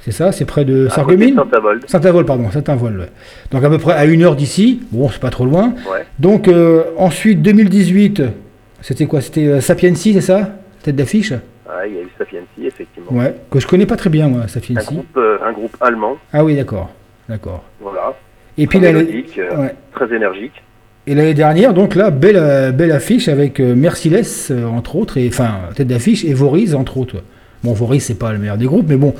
c'est ça, c'est près de Sarreguemines Saint-Avold. Saint-Avold, pardon, Saint-Avold. ouais. Donc à peu près à une heure d'ici, bon, c'est pas trop loin. Ouais. Donc euh, ensuite, 2018, c'était quoi? C'était euh, Sapiency, c'est ça? Tête d'affiche? Ah, il y a eu Sapiency, effectivement. Ouais, que je connais pas très bien, moi, Un groupe, euh, un groupe allemand, Ah oui, d'accord, d'accord. voilà. Et puis très ouais. très énergique. Et l'année dernière, donc là, belle, euh, belle affiche avec euh, Merciless, euh, entre autres, et enfin, tête d'affiche, et Voriz, entre autres. Bon, Voriz, c'est pas le meilleur des groupes, mais bon,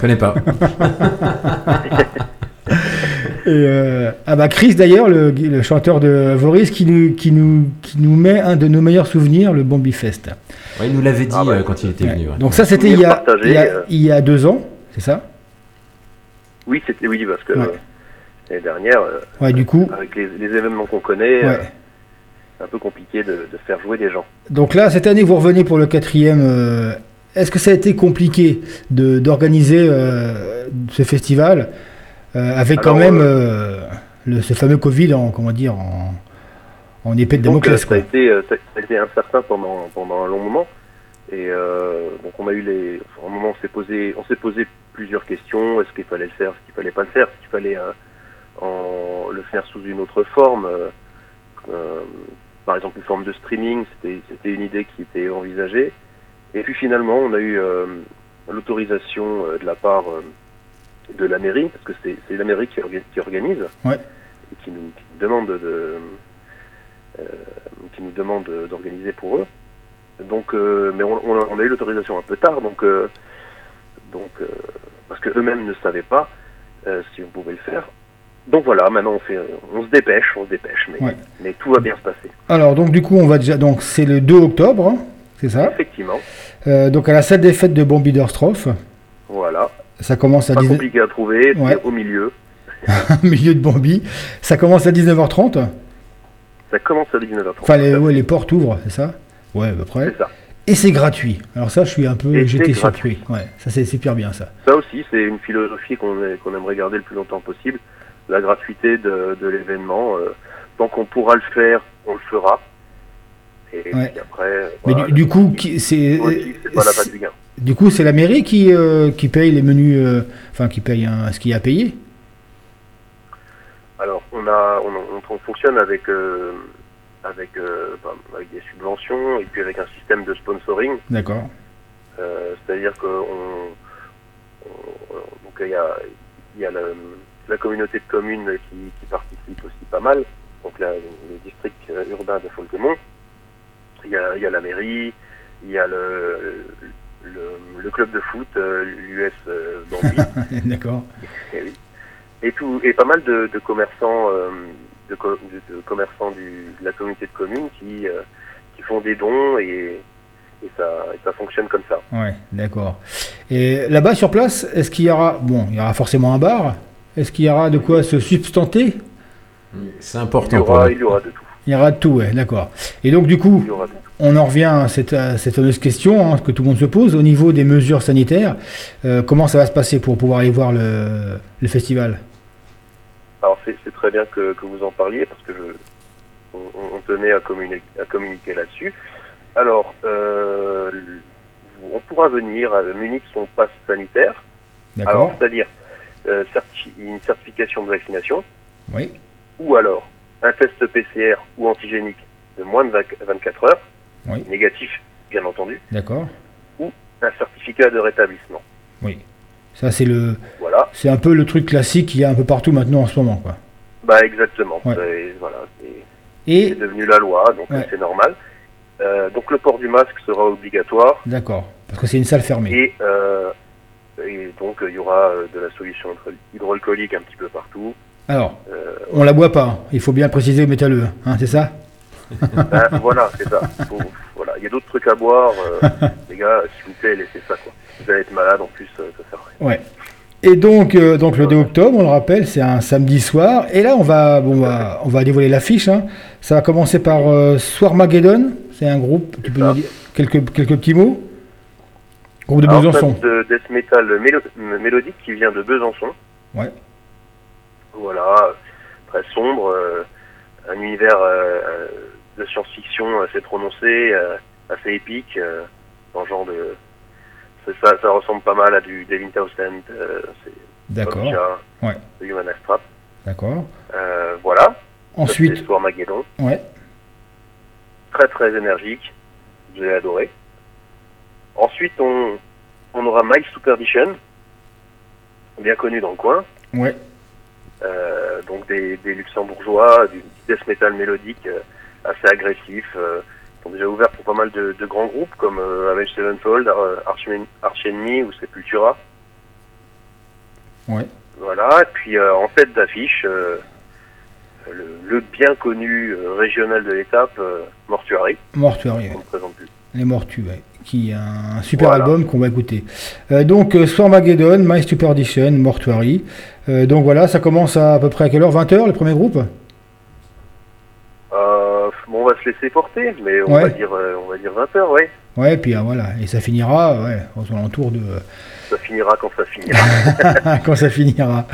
Connais pas. Et, euh, ah bah Chris d'ailleurs, le, le chanteur de Voris, qui nous, qui, nous, qui nous met un de nos meilleurs souvenirs, le Bambi Fest. Ouais, il nous l'avait dit Ah bah, euh, quand il était venu. ouais. Donc ça c'était il, y a- Partagé, il, y a- il y a deux ans, c'est ça? Oui, c'était oui, parce que Ouais. euh, l'année dernière, euh, Ouais, du coup. avec les, les événements qu'on connaît, euh, Ouais. c'est un peu compliqué de, de faire jouer des gens. Donc là, cette année, vous revenez pour le quatrième. euh, Est-ce que ça a été compliqué d'organiser euh, ce festival euh, avec quand même le, ce fameux Covid en, comment dire, en, en épée de Damoclès ça, a quoi. été, ça a été incertain pendant, pendant un long moment. Et donc on a eu les. enfin, un moment on s'est posé, on s'est posé plusieurs questions. Est-ce qu'il fallait le faire, est-ce qu'il fallait pas le faire, est-ce qu'il fallait en, le faire sous une autre forme. euh, euh, par exemple une forme de streaming, c'était une idée qui était envisagée. Et puis finalement on a eu euh, l'autorisation de la part de la mairie, parce que c'est la mairie qui, orga- qui organise Ouais. et qui nous, qui demande de, euh, qui nous demande d'organiser pour eux. Donc, euh, mais on, on a- eu l'autorisation un peu tard, donc, euh, donc parce que eux-mêmes ne savaient pas si on pouvait le faire. Donc voilà, maintenant on fait, on se dépêche, on se dépêche, mais, Ouais. mais tout va bien se passer. Alors donc du coup, on va déjà. Donc c'est le 2 octobre, hein, c'est ça? Effectivement, Euh, donc à la salle des fêtes de Bambi-Derstroff. voilà, Ça commence à pas 19... compliqué à trouver, Ouais. au milieu. au milieu de Bambi. Ça commence à 19h30. Ça commence à 19h30. Enfin, les, ouais, les portes ouvrent, c'est ça? Ouais, à peu près. C'est ça. Et c'est gratuit. Alors ça, je suis un peu... J'étais surpris. Ouais, ça c'est super bien ça. Ça aussi, c'est une philosophie qu'on qu'on aimerait garder le plus longtemps possible, la gratuité de, de l'événement. euh, tant qu'on pourra le faire, on le fera. Et Ouais. puis après, Mais voilà, du, du coup, c'est... patte du gain. Du coup, c'est la mairie qui, euh, qui paye les menus... euh, Enfin, qui paye un- ce qu'il y a à payer? Alors, on a, on, on- on fonctionne avec euh, avec euh, ben, avec des subventions et puis avec un système de sponsoring. D'accord. Euh, C'est-à-dire que on, on- donc il y a y a le- la communauté de communes qui, qui participe aussi pas mal. Donc le district euh, urbain de Folquemont. Il y a, il y a la mairie, il y a le, le, le club de foot, euh, l'US euh, Bambi. D'accord. Et, oui. et tout et pas mal de, de commerçants de, co- de- de commerçants du, de la communauté de communes qui qui font des dons et, et ça et ça fonctionne comme ça. Ouais, d'accord. Et là-bas, sur place, est-ce qu'il y aura... Bon, il y aura forcément un bar. Est-ce qu'il y aura de quoi se substanter? C'est Il y important aura il y aura de tout. Il y aura de tout, ouais, d'accord. Et donc, du coup, on en revient à cette, à cette fameuse question hein, que tout le monde se pose. Au niveau des mesures sanitaires, euh, comment ça va se passer pour pouvoir aller voir le, le festival? Alors c'est très bien que, que vous en parliez parce que je, on, on tenait à communiquer, à communiquer là-dessus. Alors, euh, on pourra venir à Munich son passe sanitaire. D'accord c'est-à-dire euh, certi- une certification de vaccination Oui. ou alors un test PCR ou antigénique de moins de 20 24 heures, Oui. négatif bien entendu, D'accord ou un certificat de rétablissement. Oui. Ça, c'est le, Voilà. c'est un peu le truc classique qu'il y a un peu partout maintenant en ce moment, quoi. Bah exactement. Ouais. Voilà. c'est- Et, C'est devenu la loi, donc Ouais. c'est normal. Euh, donc le port du masque sera obligatoire d'accord, parce que c'est une salle fermée. et, euh, et donc euh, il y aura euh, de la solution hydro- hydroalcoolique un petit peu partout. Alors, Euh, on la boit pas. Il faut bien préciser au métalleux, hein, c'est ça? Ben, voilà, c'est ça. Faut- voilà, il y a d'autres trucs à boire, euh, les gars, s'il vous plaît, laissez ça quoi. Vous allez être malade en plus, euh, ça sert à rien. Ouais. Et donc, donc le 2 octobre, on le rappelle, c'est un samedi soir. Et là, on va, bon, on va, on va dévoiler l'affiche. Hein. Ça va commencer par euh, Swarmageddon. C'est un groupe. Tu peux nous dire quelques, quelques petits mots? Groupe de Besançon. de death metal mélo- mélodique qui vient de Besançon. Ouais. Voilà, très sombre, euh, un univers euh, euh, de science-fiction assez prononcé, euh, assez épique, dans le genre de... Ça, ça ressemble pas mal à du Devin Townsend, D'accord. Ouais. de Human Astrap. D'accord. Voilà, Ensuite, c'est Swarmageddon, ouais. très très énergique, j'ai adoré. Ensuite, on, on aura Mike Superdition, bien connu dans le coin. Ouais. Euh, donc des, des luxembourgeois, du death metal mélodique euh, assez agressif. Euh, ils ont déjà ouvert pour pas mal de, de grands groupes comme Avenged Sevenfold, Arch, Arch Enemy ou Sepultura. Ouais. Voilà, et puis en tête d'affiche, le, le bien connu régional de l'étape, Mortuary, Mortuary. on ouais. ne présente plus. Les Mortus, ouais, qui est un super Voilà. album qu'on va écouter. Euh, donc, euh, Swarmageddon, My Superdition, Mortuary. Euh, donc voilà, ça commence à, à peu près à quelle heure? 20h, le premier groupe? Euh, on va se laisser porter, mais on Ouais. va dire, on va dire 20 heures, ouais. Ouais, puis ah, voilà, et ça finira ouais, aux alentours de. Ça finira quand ça finira. quand ça finira.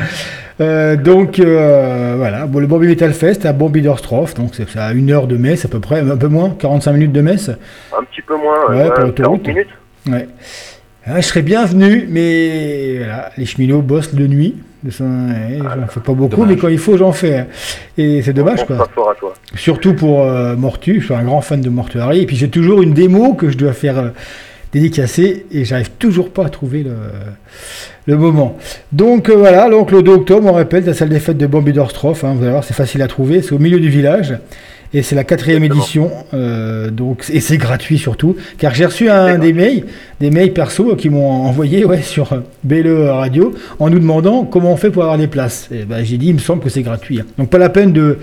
Euh, donc euh, voilà, bon, le Bambi Metal Fest à Bambiderstroff, donc c'est à une heure de messe à peu près, un peu moins, 45 minutes de messe. Un petit peu moins, Ouais, euh, pour ouais, l'autoroute. 40 minutes. Ouais. Ah, je serais bienvenu, mais voilà, les cheminots bossent de nuit. Ça, ouais, J'en fais pas beaucoup, Dommage. mais quand il faut, j'en fais. Et c'est dommage, quoi. fort à toi. Surtout pour euh, Mortu, je suis un grand fan de Mortuary. Et puis j'ai toujours une démo que je dois faire euh, dédicacer et j'arrive toujours pas à trouver le, le moment. Donc euh, voilà, donc le 2 octobre, on répète, la salle des fêtes de Bambiderstroff. Hein, vous allez voir, c'est facile à trouver, c'est au milieu du village. Et c'est la quatrième édition, euh, donc et c'est gratuit surtout, car j'ai reçu un des mails, des mails perso qui m'ont envoyé ouais sur BLE Radio en nous demandant comment on fait pour avoir des places. Et ben j'ai dit, il me semble que c'est gratuit. hein. Donc pas la peine de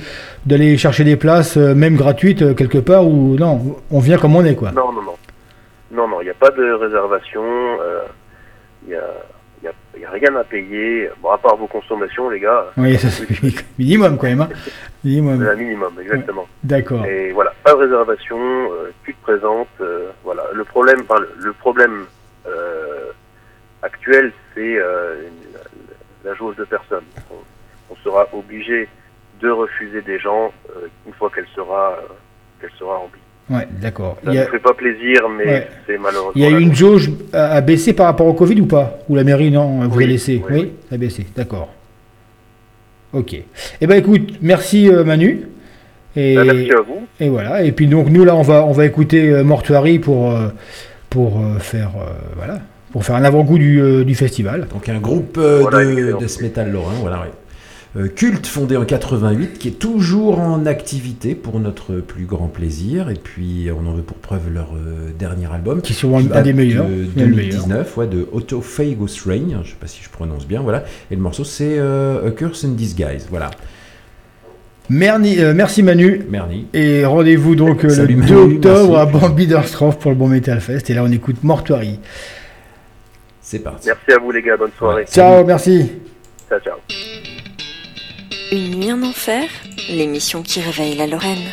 d'aller chercher des places, euh, même gratuites quelque part ou non, on vient comme on est quoi. Non, non, non. Non, non, il n'y a pas de réservation. Il n'y a, y a- y a rien à payer. Bon, à part vos consommations, les gars. Oui, ça c'est minimum quand même. Hein. Minimum. un minimum, exactement. D'accord. Et voilà, pas de réservation, euh, tu te présentes. euh, voilà, le problème, enfin, le, problème euh, actuel, c'est euh, la, jauge de personnes. On, on sera obligé de refuser des gens euh, une fois qu'elle sera, euh, qu'elle sera remplie. Ouais, d'accord. Ça ne a, fait pas plaisir, mais Ouais. c'est malheureusement. il y a eu une jauge à, baisser par rapport au Covid ou pas Ou la mairie non vous Oui, a laissé oui, oui. a baissé, d'accord. Ok. Eh ben écoute, merci euh, Manu. Et, Bah, merci à vous. et voilà. Et puis donc nous là on va on va écouter euh, Mortuary pour euh, pour euh, faire euh, voilà pour faire un avant-goût du, euh, du festival. Donc un groupe euh, Voilà, de excellent. death metal lorrain, voilà, ouais. Euh, culte fondé en 88, qui est toujours en activité pour notre plus grand plaisir. Et puis on en veut pour preuve leur euh, dernier album. Qui est un date des meilleurs. De Il y a le meilleur. 2019, ouais, de Autophagous Rain, je sais pas si je prononce bien, voilà. Et le morceau c'est euh, A Curse in Disguise, voilà. Merni- euh, merci Manu. Merci. Et rendez-vous donc euh, le Manu, 2 octobre merci. à Bambiderstroff pour le Bon Metal Fest. Et là on écoute Mortuary. C'est parti. Merci à vous, les gars. Bonne soirée. Ciao, merci. Ciao, ciao. Une nuit en enfer, l'émission qui réveille la Lorraine.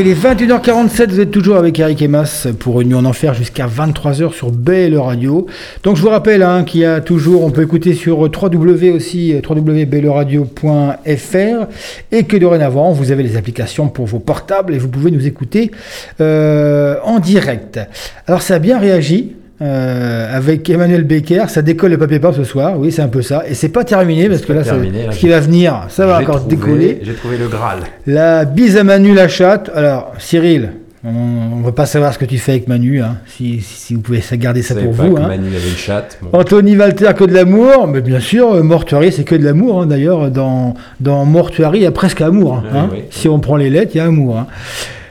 Il est 21h47, vous êtes toujours avec Eric et Mas pour une nuit en enfer jusqu'à 23h sur BL Radio. Donc, je vous rappelle hein, qu'il y a toujours, on peut écouter sur www aussi, et que dorénavant, vous avez les applications pour vos portables et vous pouvez nous écouter euh, en direct. Alors, ça a bien réagi. Euh, avec Emmanuel Becker, ça décolle le papier peint ce soir, oui c'est un peu ça, et c'est pas terminé parce que là, terminé, là, ce qui va venir, ça va encore trouvé- décoller. J'ai trouvé le Graal. La bise à Manu la chatte. Alors, Cyril, on ne va pas savoir ce que tu fais avec Manu, hein, si, si vous pouvez garder ça pour vous. que hein. Manu avait une chatte. Bon. Anthony Walter, que de l'amour, mais bien sûr, euh, Mortuary, c'est que de l'amour. hein. D'ailleurs, dans, dans Mortuary, il y a presque amour. Si on prend les lettres, il y a amour.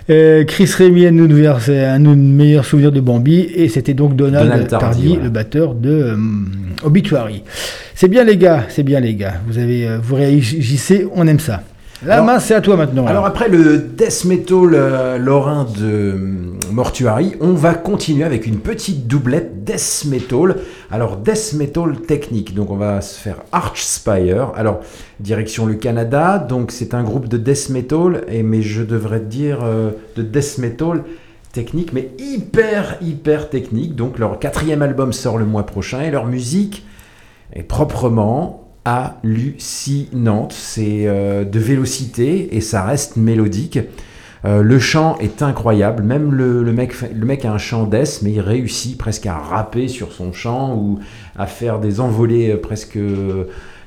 Euh, Chris Rémy, de vers- c'est un de nos meilleurs souvenirs de Bambi, et c'était donc Donald, Donald Tardy, Tardy, voilà. le batteur de euh, Obituary. C'est bien les gars, c'est bien les gars. Vous avez, euh, vous réagissez, on aime ça. La Alors- main, c'est à toi maintenant. Alors après le death metal euh, lorrain de Mortuary, on va continuer avec une petite doublette death metal. Alors death metal technique, donc on va se faire Archspire. Alors direction le Canada, donc c'est un groupe de death metal, et, mais je devrais dire euh, de death metal technique, mais hyper hyper technique. Donc leur quatrième album sort le mois prochain et leur musique est proprement hallucinante. C'est euh, de vélocité et ça reste mélodique. Euh, le chant est incroyable. Même le, le mec, le mec a un chant death, mais il réussit presque à rapper sur son chant ou à faire des envolées euh, presque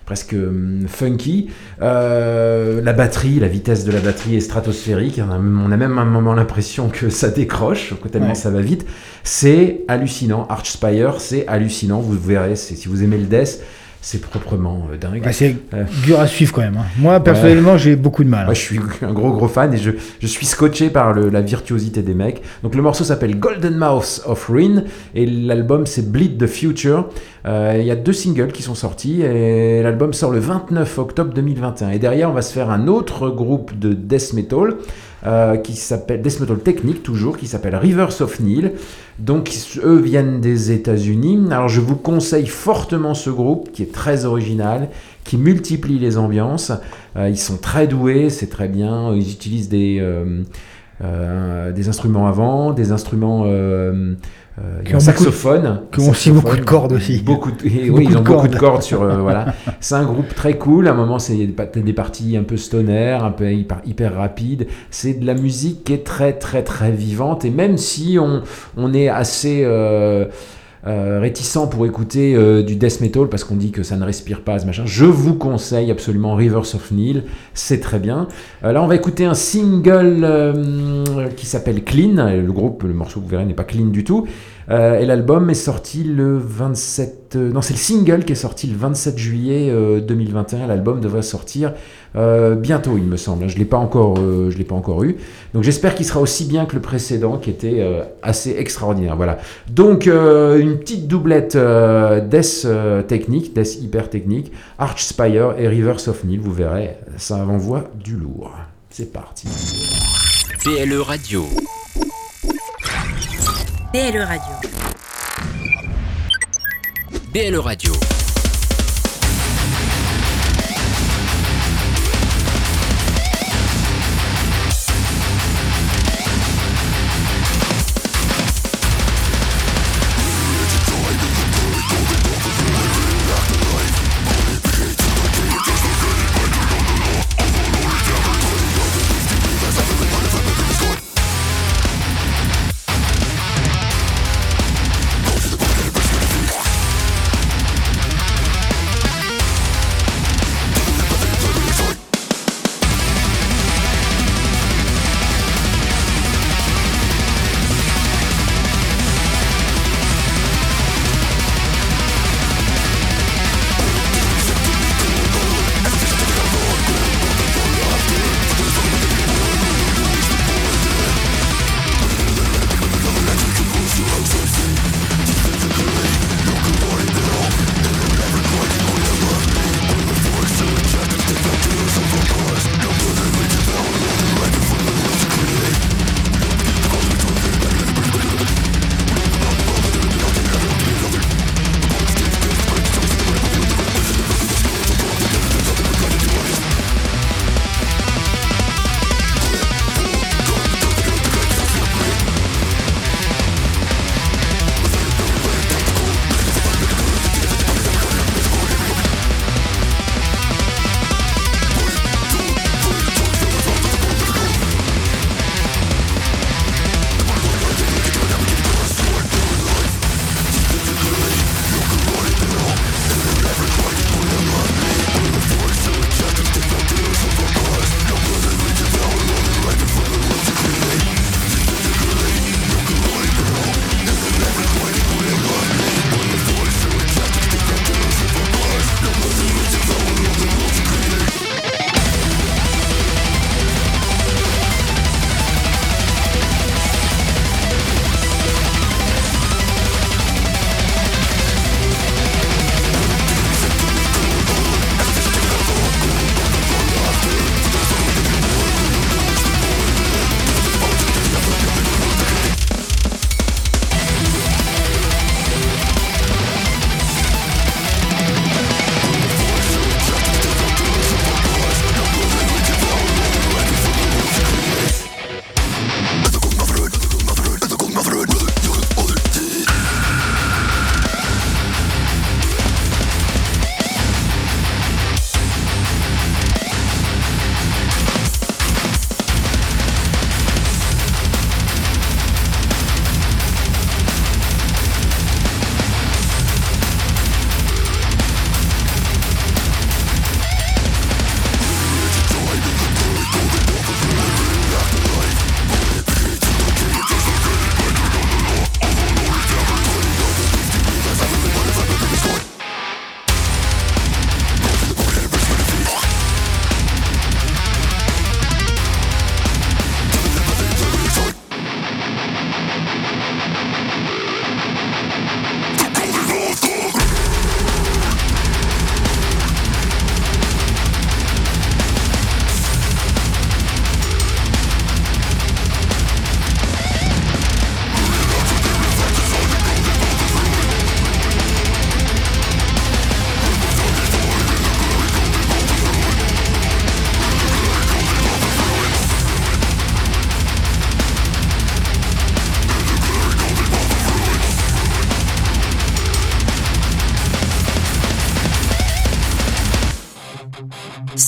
presque hum, funky. Euh, la batterie, la vitesse de la batterie est stratosphérique. On a, on a même un moment l'impression que ça décroche, que tellement Ouais. ça va vite. C'est hallucinant. Archspire, c'est hallucinant. Vous verrez, si vous aimez le death, c'est proprement euh, dingue. Ouais, c'est Euh, dur à suivre quand même. hein. Moi, personnellement, j'ai beaucoup de mal. hein. je suis un gros gros fan et je, je suis scotché par le- la virtuosité des mecs. Donc le morceau s'appelle Golden Mouse of Ruin et l'album c'est Bleed the Future. Euh, Il y a deux singles qui sont sortis et l'album sort le 29 octobre 2021. Et derrière on va se faire un autre groupe de death metal euh, qui s'appelle death technique toujours qui s'appelle Rivers of Nile. Donc eux viennent des États-Unis. Alors je vous conseille fortement ce groupe qui est très original, qui multiplie les ambiances. Euh, ils sont très doués, c'est très bien. Ils utilisent des, euh, euh, des instruments avant, des instruments. Il y Qui a ont un saxophone. qui ont aussi beaucoup de cordes aussi. Beaucoup de- et Beaucoup oui, ils de ont beaucoup de cordes. sur. euh, voilà. C'est un groupe très cool. À un moment, c'est des parties un peu stoner, un peu hyper, hyper rapide. C'est de la musique qui est très, très, très vivante. Et même si on, on est assez. euh, euh, réticent pour écouter euh, du death metal parce qu'on dit que ça ne respire pas, ce machin. Je vous conseille absolument Rivers of Nile, c'est très bien. Euh, là, on va écouter un single euh, qui s'appelle Clean. Le groupe, le morceau, vous verrez, n'est pas clean du tout. Euh, et l'album est sorti le 27. euh, non, c'est le single qui est sorti le 27 juillet euh, 2021. L'album devrait sortir euh, bientôt, il me semble. Je l'ai pas encore, euh, je l'ai pas encore eu. Donc j'espère qu'il sera aussi bien que le précédent, qui était euh, assez extraordinaire. Voilà. Donc euh, une petite doublette euh, Death euh, technique, Death hyper technique, Archspire et Rivers of Nile. Vous verrez, ça envoie du lourd. C'est parti. BLE Radio. BLE Radio. BLE Radio.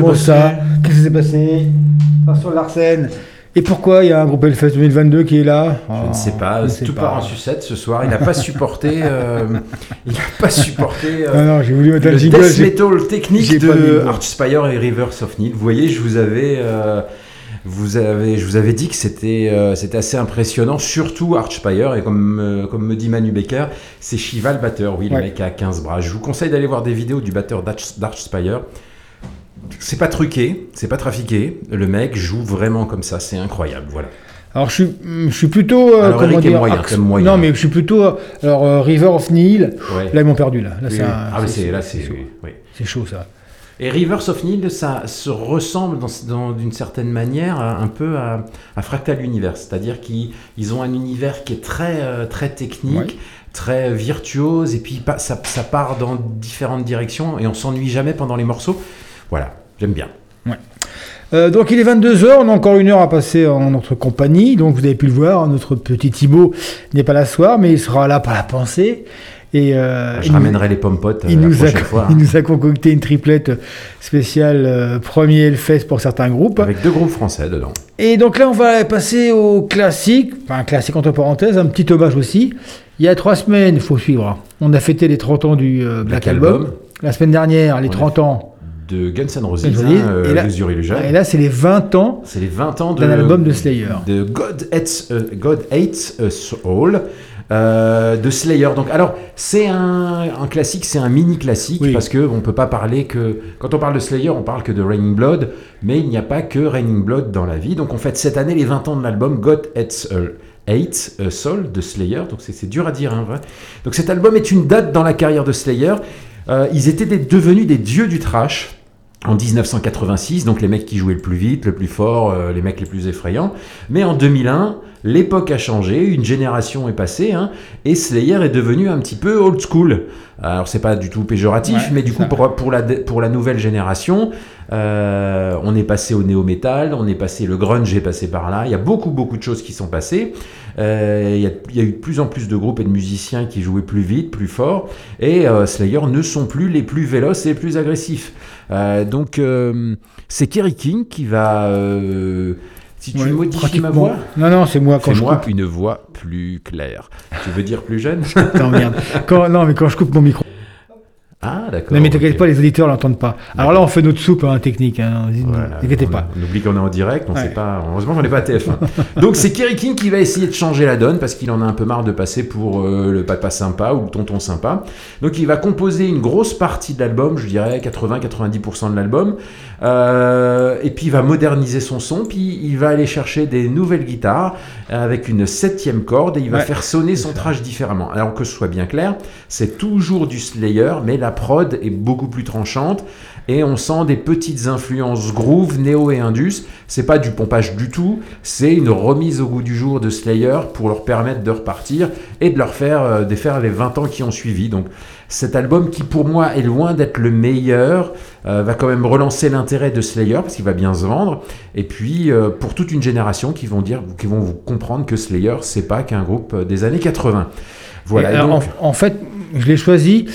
Comment ça Qu'est-ce qui s'est passé Vincent Larsen. Et pourquoi il y a un groupe Hellfest 2022 qui est là Je ne sais pas, sais tout pas. part en sucette ce soir. Il n'a pas supporté. euh, il n'a pas supporté. euh, Non, non, j'ai voulu mettre un le jingle. death metal technique de. Archspire et Rivers of Nile. Vous voyez, je vous avais, euh, vous avez, je vous avais dit que c'était, euh, assez impressionnant, surtout Archspire et comme, euh, comme me dit Manu Becker, c'est Shiva le batteur. Oui, le Ouais. mec a 15 bras. Je vous conseille d'aller voir des vidéos du batteur d'Arch- d'Archspire. C'est pas truqué, c'est pas trafiqué. Le mec joue vraiment comme ça, c'est incroyable. Voilà. Alors je suis, je suis plutôt euh, Alors, comment dire moyen, axe- t'aimes moyen. Non mais je suis plutôt euh, alors euh, River of Nile. Ouais. Là ils m'ont perdu là. Là Oui, c'est ah, c'est, là, c'est, chaud. oui. C'est chaud ça. Et Rivers of Nile, ça se ressemble d'une certaine manière à- un peu à, à Fractal Universe, c'est-à-dire qu'ils ils ont un univers qui est très, euh, très technique, Ouais. très virtuose, et puis ça, ça part dans différentes directions et on s'ennuie jamais pendant les morceaux. Voilà, j'aime bien. Euh, donc il est 22h, on a encore une heure à passer en notre compagnie. Donc vous avez pu le voir, notre petit Thibaut n'est pas là ce soir, mais il sera là par la pensée. Et euh, Je nous- ramènerai les pommes potes euh, il la nous, a, fois. il nous a concocté une triplette spéciale euh, premier Hellfest pour certains groupes. Avec deux groupes français dedans. Et donc là, on va passer au classique, enfin classique entre parenthèses, un petit hommage aussi. Il y a trois semaines, il faut suivre, on a fêté les 30 ans du euh, Black, Black Album. Album. La semaine dernière, les On a 30 ans. De Guns N' Roses, hein, euh, Et là-. Et là, c'est les 20 ans C'est les 20 ans d'un album de Slayer. de God Hates, euh, God Hates a Soul euh, de Slayer. Donc, alors, c'est un, un classique, c'est un mini classique Oui. parce que on peut pas parler que quand on parle de Slayer, on parle que de Raining Blood, mais il n'y a pas que Raining Blood dans la vie. Donc, on fête cette année les 20 ans de l'album God Hates a Hate a Soul de Slayer. Donc, c'est c'est dur à dire, hein, vrai. Donc, cet album est une date dans la carrière de Slayer. Euh, ils étaient des- devenus des dieux du trash en 1986, donc les mecs qui jouaient le plus vite, le plus fort, euh, les mecs les plus effrayants. Mais en 2001, l'époque a changé, une génération est passée, hein, et Slayer est devenu un petit peu old school. Alors c'est pas du tout péjoratif, Ouais, mais du coup pour, la, pour la nouvelle génération, euh, on est passé au néo-metal, on est passé, le grunge est passé par là, il y a beaucoup beaucoup de choses qui sont passées. Euh, Il y, a, il y a eu de plus en plus de groupes et de musiciens qui jouaient plus vite, plus fort, et euh, Slayer ne sont plus les plus véloces et les plus agressifs. Euh, donc euh, c'est Kerry King qui va... euh, si tu Ouais, modifies ma voix, Non, non, c'est moi quand je coupe. une voix plus claire. Tu veux dire plus jeune? Non, mais quand je coupe mon micro. Ah d'accord. Non, mais t'inquiète pas, les auditeurs l'entendent pas. Alors là, on fait notre soupe hein, technique. Hein, ne Voilà, pas. On oublie qu'on est en direct, on Ouais. sait pas. Heureusement qu'on n'est pas à TF1. Donc c'est Kerry King qui va essayer de changer la donne parce qu'il en a un peu marre de passer pour euh, le papa sympa ou le tonton sympa. Donc il va composer une grosse partie de l'album, je dirais 80-90% de l'album. Euh, et puis il va moderniser son son, puis il va aller chercher des nouvelles guitares avec une septième corde et il va Ouais, faire sonner son trash différemment. Alors que ce soit bien clair, c'est toujours du Slayer, mais la prod est beaucoup plus tranchante et on sent des petites influences groove, néo et indus. C'est pas du pompage du tout, c'est une remise au goût du jour de Slayer pour leur permettre de repartir et de leur faire euh, défaire les 20 ans qui ont suivi. Donc cet album qui pour moi est loin d'être le meilleur, euh, va quand même relancer l'intérêt de Slayer parce qu'il va bien se vendre. Et puis euh, pour toute une génération qui vont dire, qui vont vous comprendre que Slayer c'est pas qu'un groupe euh, des années 80. Voilà. Et, Et donc, en, en fait, je l'ai choisi.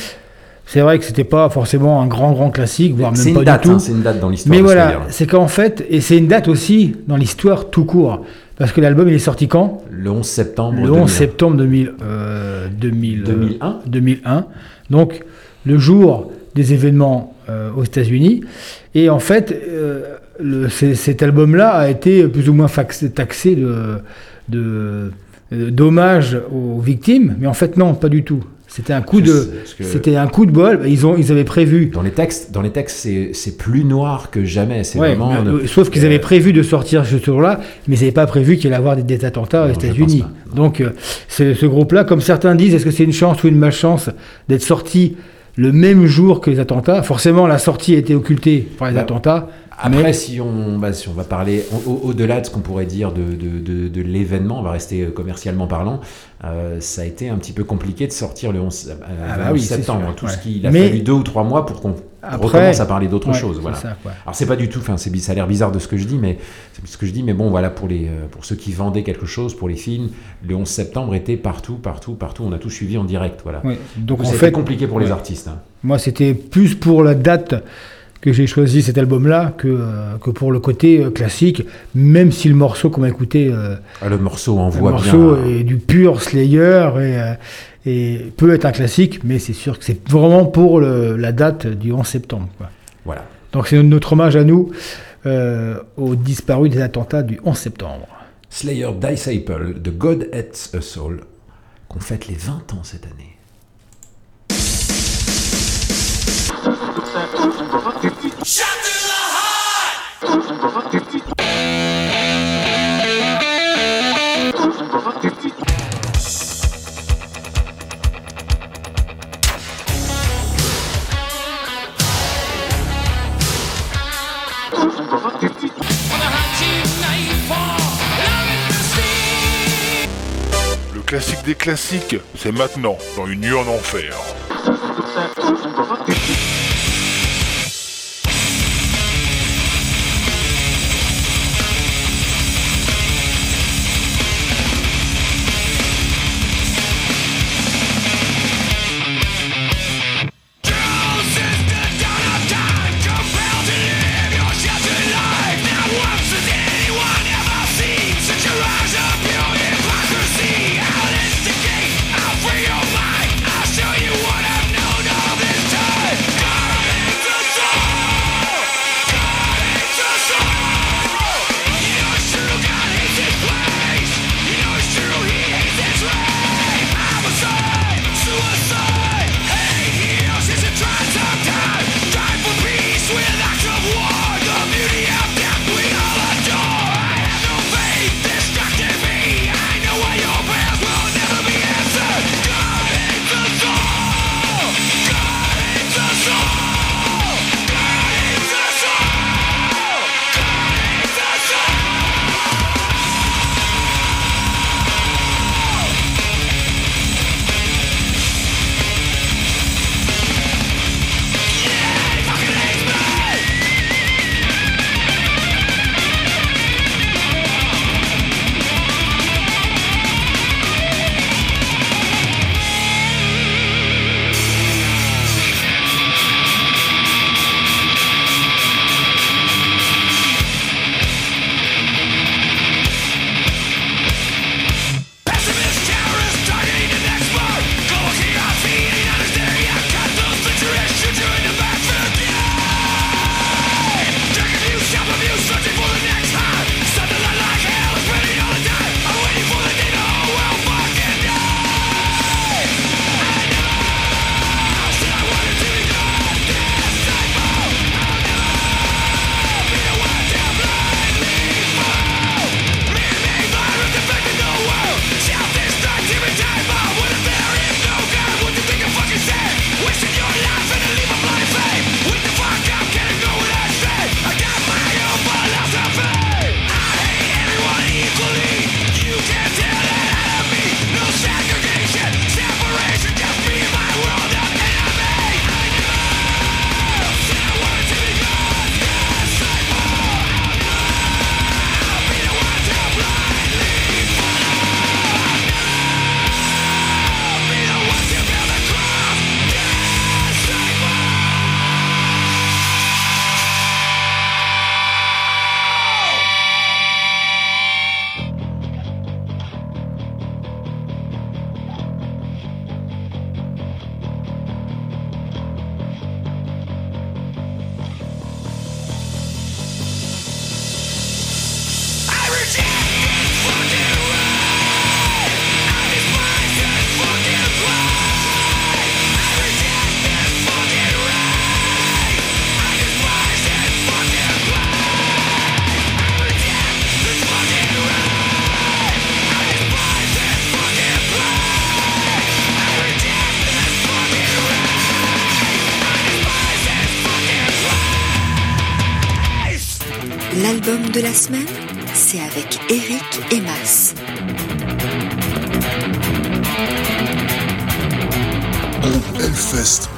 C'est vrai que c'était pas forcément un grand grand classique, voire même pas date, du tout. hein, c'est une date dans l'histoire. Mais voilà, c'est qu'en fait, et c'est une date aussi dans l'histoire tout court, parce que l'album il est sorti quand? Le 11 septembre. Le 11 2001. septembre 2000, euh, 2000, euh, 2001. 2001. Donc le jour des événements euh, aux États-Unis. Et en fait, euh, le- cet album-là a été plus ou moins taxé de, de, euh, d'hommage aux victimes, mais en fait non, pas du tout. C'était un coup de, c'était un coup de bol. Ils ont, ils avaient prévu. Dans les textes, dans les textes, c'est, plus noir que jamais. C'est Ouais, vraiment. mais, une- euh, sauf qu'ils euh, avaient prévu de sortir ce jour-là, mais ils n'avaient pas prévu qu'il allait y avoir des, des attentats aux Non, États-Unis. Donc, euh, ce groupe-là, comme certains disent, est-ce que c'est une chance ou une malchance d'être sorti le même jour que les attentats? Forcément, la sortie a été occultée par les Bah, attentats. Après, Mais- si, on, bah, si on va parler au- au- au-delà de ce qu'on pourrait dire de, de- de- de l'événement, on va rester euh, commercialement parlant, euh, ça a été un petit peu compliqué de sortir le 11, euh, Ah le bah 11 oui, c'est septembre. Tout ouais. ce qu'il a Mais- fallu deux ou trois mois pour qu'on Après- recommence à parler d'autre Ouais, chose. c'est Voilà. ça. Alors c'est pas du tout, enfin c'est ça a l'air bizarre de ce que je dis, mais ce que je dis, mais bon voilà pour les pour ceux qui vendaient quelque chose pour les films, le 11 septembre était partout, partout, partout. On a tout suivi en direct, voilà. Ouais, donc en c'était fait- compliqué pour les artistes. hein. Moi, c'était plus pour la date que j'ai choisi cet album-là que, euh, que pour le côté euh, classique, même si le morceau qu'on va écouter, euh, Ah, le morceau le envoie morceau bien. est du pur Slayer et, et peut être un classique, mais c'est sûr que c'est vraiment pour le- la date du 11 septembre. quoi. Voilà. Donc c'est notre hommage à nous aux disparus des attentats du 11 septembre. Slayer Disciple de God Hates a Soul, qu'on fête les 20 ans cette année. Le classique des classiques, c'est maintenant dans une nuit en enfer. de la semaine, c'est avec Eric et Au Hellfest.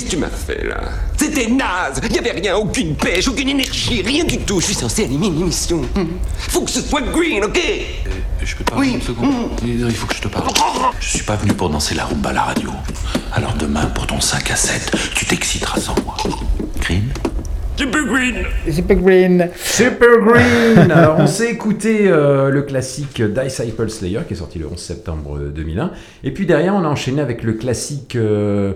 Qu'est-ce que tu m'as fait là? C'était naze Il n'y avait rien, aucune pêche, aucune énergie, rien du tout. Je suis censé animer une émission. Hmm. Faut que ce soit green, ok? Euh, je peux te parler oui. une seconde? Hmm. Il faut que je te parle. Oh, oh, oh. Je suis pas venu pour danser la rumba à la radio. Alors demain, pour ton 5 à 7, tu t'exciteras sans moi. Green? Super Green Super Green Super Green Alors, on s'est écouté euh, le classique Disciple Slayer qui est sorti le 11 septembre 2001. Et puis derrière, on a enchaîné avec le classique. Euh,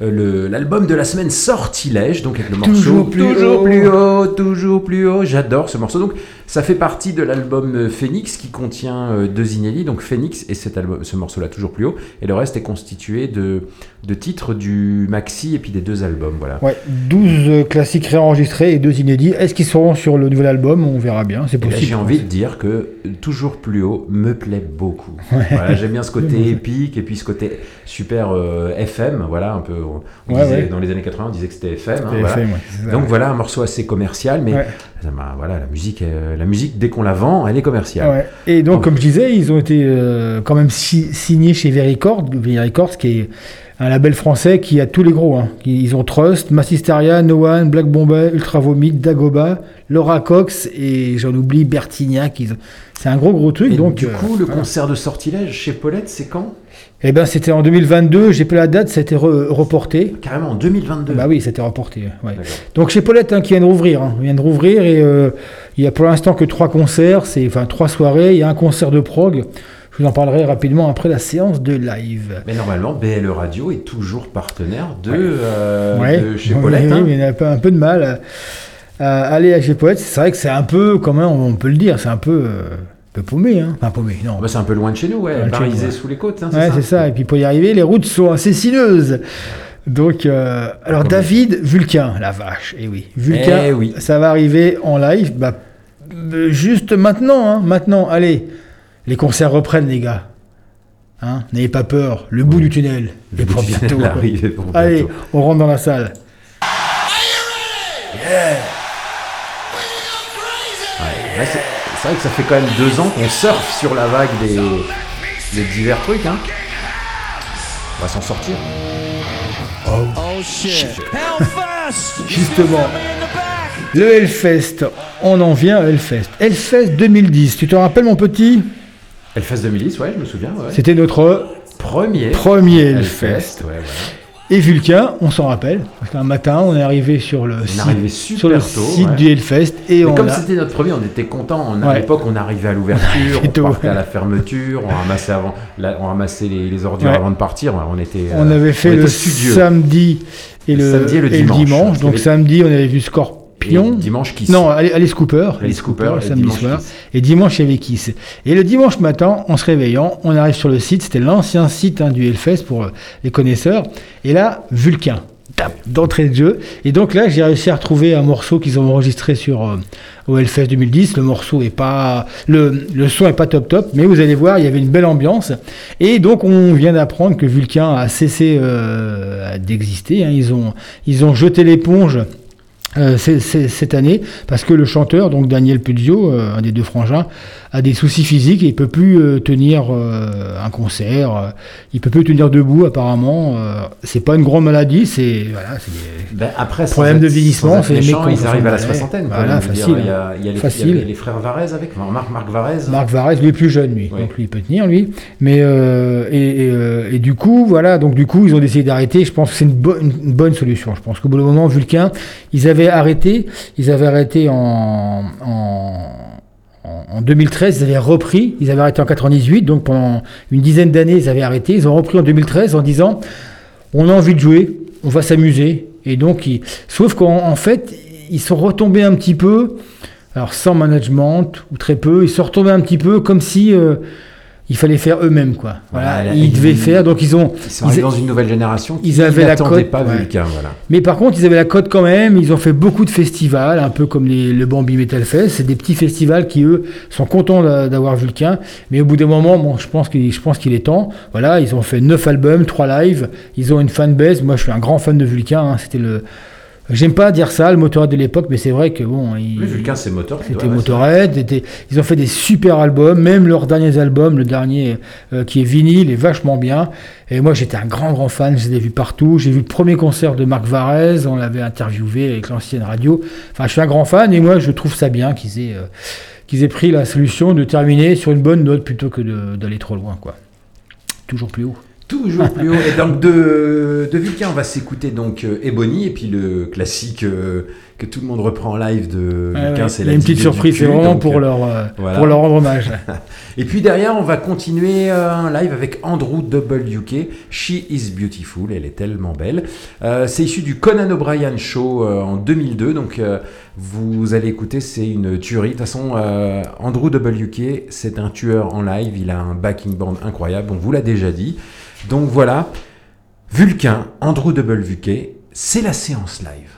l'album de la semaine Sortilège, donc avec le morceau Toujours plus toujours haut. plus haut, toujours plus haut. J'adore ce morceau. Donc ça fait partie de l'album euh, Phoenix qui contient euh, deux inédits, donc Phoenix et cet album, ce morceau-là toujours plus haut. Et le reste est constitué de, de titres du maxi et puis des deux albums, voilà. Ouais, 12 euh, classiques réenregistrés et deux inédits. Est-ce qu'ils seront sur le nouvel album? On verra bien, c'est Et là, possible. j'ai envie de dire que toujours plus haut me plaît beaucoup. Voilà, j'aime bien ce côté Ouais. épique et puis ce côté super euh, FM. Voilà, un peu. On Ouais, disait, ouais. Dans les années 80, on disait que c'était FM. hein, voilà. FM, ouais, Donc ouais. voilà un morceau assez commercial, mais Ouais. ça voilà, la musique, euh, la musique dès qu'on la vend, elle est commerciale. Ouais. Et donc, comme je disais, ils ont été euh, quand même si- signés chez Vericord, Vericord, qui est un label français qui a tous les gros. hein. Ils ont Trust, Massisteria, No One, Black Bombay, Ultra Vomit, Dagoba, Laura Cox et j'en oublie Bertignac. Ils C'est un gros gros truc. Et donc, du euh, coup, le voilà. concert de sortilège chez Paulette, c'est quand? Eh ben, c'était en 2022. J'ai pas la date, ça a été re- reporté. Carrément en 2022. Bah oui, c'était reporté. ouais. Donc chez Paulette, hein, qui vient de rouvrir, hein, vient de rouvrir et euh, il y a pour l'instant que trois concerts, c'est enfin trois soirées. Il y a un concert de prog. Je vous en parlerai rapidement après la séance de live. Mais normalement, BLE Radio est toujours partenaire de, Ouais. euh, Ouais. de chez Paulette. oui, hein. mais il y a un peu, un peu de mal à, à aller à chez Paulette. C'est vrai que c'est un peu, comment on peut le dire, c'est un peu, euh, peu paumé. Hein. Enfin paumé, non. Bah, c'est un peu loin de chez nous, ouais. Nous, ouais. sous les côtes, hein, Ouais, c'est ça. Et puis pour y arriver, les routes sont assez sinueuses. Donc, euh, alors David Vulcain, la vache, et oui, Vulcain, Eh oui. ça va arriver en live, bah, euh, juste maintenant, hein, maintenant. Allez, les concerts reprennent, les gars. Hein, N'ayez pas peur, le bout du tunnel Le est bout pour du bientôt. arrive pour Allez, bientôt. on rentre dans la salle. C'est vrai que ça fait quand même deux ans qu'on surfe sur la vague des, des divers trucs. Hein. On va s'en sortir. Oh shit. Justement, le Hellfest, on en vient à Hellfest. Hellfest 2010, tu te rappelles mon petit? Hellfest 2010, ouais, je me souviens. ouais. C'était notre premier. premier Hellfest, Hellfest. ouais, voilà. Et Vulcain, on s'en rappelle, parce qu'un matin, on est arrivé sur le On site, arrivé sur le super tôt, site ouais. du Hellfest et Mais on comme a... c'était notre premier, on était content. On, à Ouais. l'époque, on arrivait à l'ouverture, Et on partait à la fermeture, on ramassait avant, la- on ramassait les, les ordures avant de partir. On était. On euh, avait fait on le studieux. samedi et Le le, samedi et le dimanche. Parce Donc samedi, on avait vu Scorpion. Et dimanche, Kiss. Non, Alice Cooper. Alice Cooper, et samedi dimanche, soir. Kiss. Et dimanche, il y avait Kiss. Et le dimanche matin, en se réveillant, on arrive sur le site. C'était l'ancien site hein, du Hellfest pour euh, les connaisseurs. Et là, Vulcain. D'entrée de jeu. Et donc là, j'ai réussi à retrouver un morceau qu'ils ont enregistré sur euh, au Hellfest 2010. Le morceau est pas, le, le son est pas top top, mais vous allez voir, il y avait une belle ambiance. Et donc, on vient d'apprendre que Vulcain a cessé euh, d'exister. hein. Ils ont, ils ont jeté l'éponge. Euh, cette année parce que le chanteur donc Daniel Puzio euh, un des deux frangins a des soucis physiques et il peut plus euh, tenir euh, un concert euh, il peut plus tenir debout apparemment euh, c'est pas une grande maladie c'est voilà Ben, après, sans problèmes être- de vieillissement c'est ils arrivent à la soixantaine. voilà dire, facile Il y a, il y a les, facile. il y avait les frères Varese avec, Marc, Marc Varese. Marc Varese, lui est plus jeune, lui. Oui. Donc lui, il peut tenir, lui. Mais et, et, euh, et du coup, voilà. Donc du coup, ils ont décidé d'arrêter. Je pense que c'est une, bo- une- une bonne solution. Je pense qu'au bout d'un moment, Vulcain, ils avaient arrêté. Ils avaient arrêté en, en en 2013, ils avaient repris, ils avaient arrêté en 98, donc pendant une dizaine d'années, ils avaient arrêté. Ils ont repris en 2013 en disant on a envie de jouer, on va s'amuser. Et donc, sauf qu'en en fait, ils sont retombés un petit peu, alors sans management ou très peu, ils sont retombés un petit peu comme si euh, il fallait faire eux-mêmes, quoi. Voilà, Voilà, ils devaient faire, donc ils ont. Ils sont dans une nouvelle génération qui ils avaient la cote, pas ouais. Vulcain, voilà. Mais par contre, ils avaient la cote quand même. Ils ont fait beaucoup de festivals, un peu comme les, le Bambi Metal Fest. C'est des petits festivals qui, eux, sont contents d'a- d'avoir Vulcain. Mais au bout d'un moment, bon, je pense qu'il je pense qu'il est temps. Voilà, ils ont fait 9 albums, 3 lives. Ils ont une fanbase. Moi, je suis un grand fan de Vulcain. hein. C'était le. J'aime pas dire ça, le Motorhead de l'époque, mais c'est vrai que bon. il- Oui, Vulcain, c'est Motorhead, C'était ouais, ouais, Motorhead. c'était- Ils ont fait des super albums. Même leurs derniers albums, le dernier euh, qui est vinyle, est vachement bien. Et moi, j'étais un grand, grand fan. Je les ai vus partout. J'ai vu le premier concert de Marc Varese. On l'avait interviewé avec l'ancienne radio. Enfin, je suis un grand fan et moi, je trouve ça bien qu'ils aient, euh, qu'ils aient pris la solution de terminer sur une bonne note plutôt que d'aller trop loin, quoi. Toujours plus haut. Toujours plus haut. Et donc de, de Vulcain, on va s'écouter donc euh, Ebony et puis le classique euh, que tout le monde reprend en live de Vulcain, ouais. c'est la une petite surprise, c'est vraiment donc, pour euh, leur, euh, voilà. pour leur rendre hommage. Et puis derrière, on va continuer euh, un live avec Andrew WK. She is beautiful, elle est tellement belle. Euh, c'est issu du Conan O'Brien Show euh, en 2002, donc euh, vous allez écouter, c'est une tuerie. De toute façon, euh, Andrew WK, c'est un tueur en live, il a un backing band incroyable, on vous l'a déjà dit. Donc voilà, Vulcain, Andrew WK, c'est la séance live.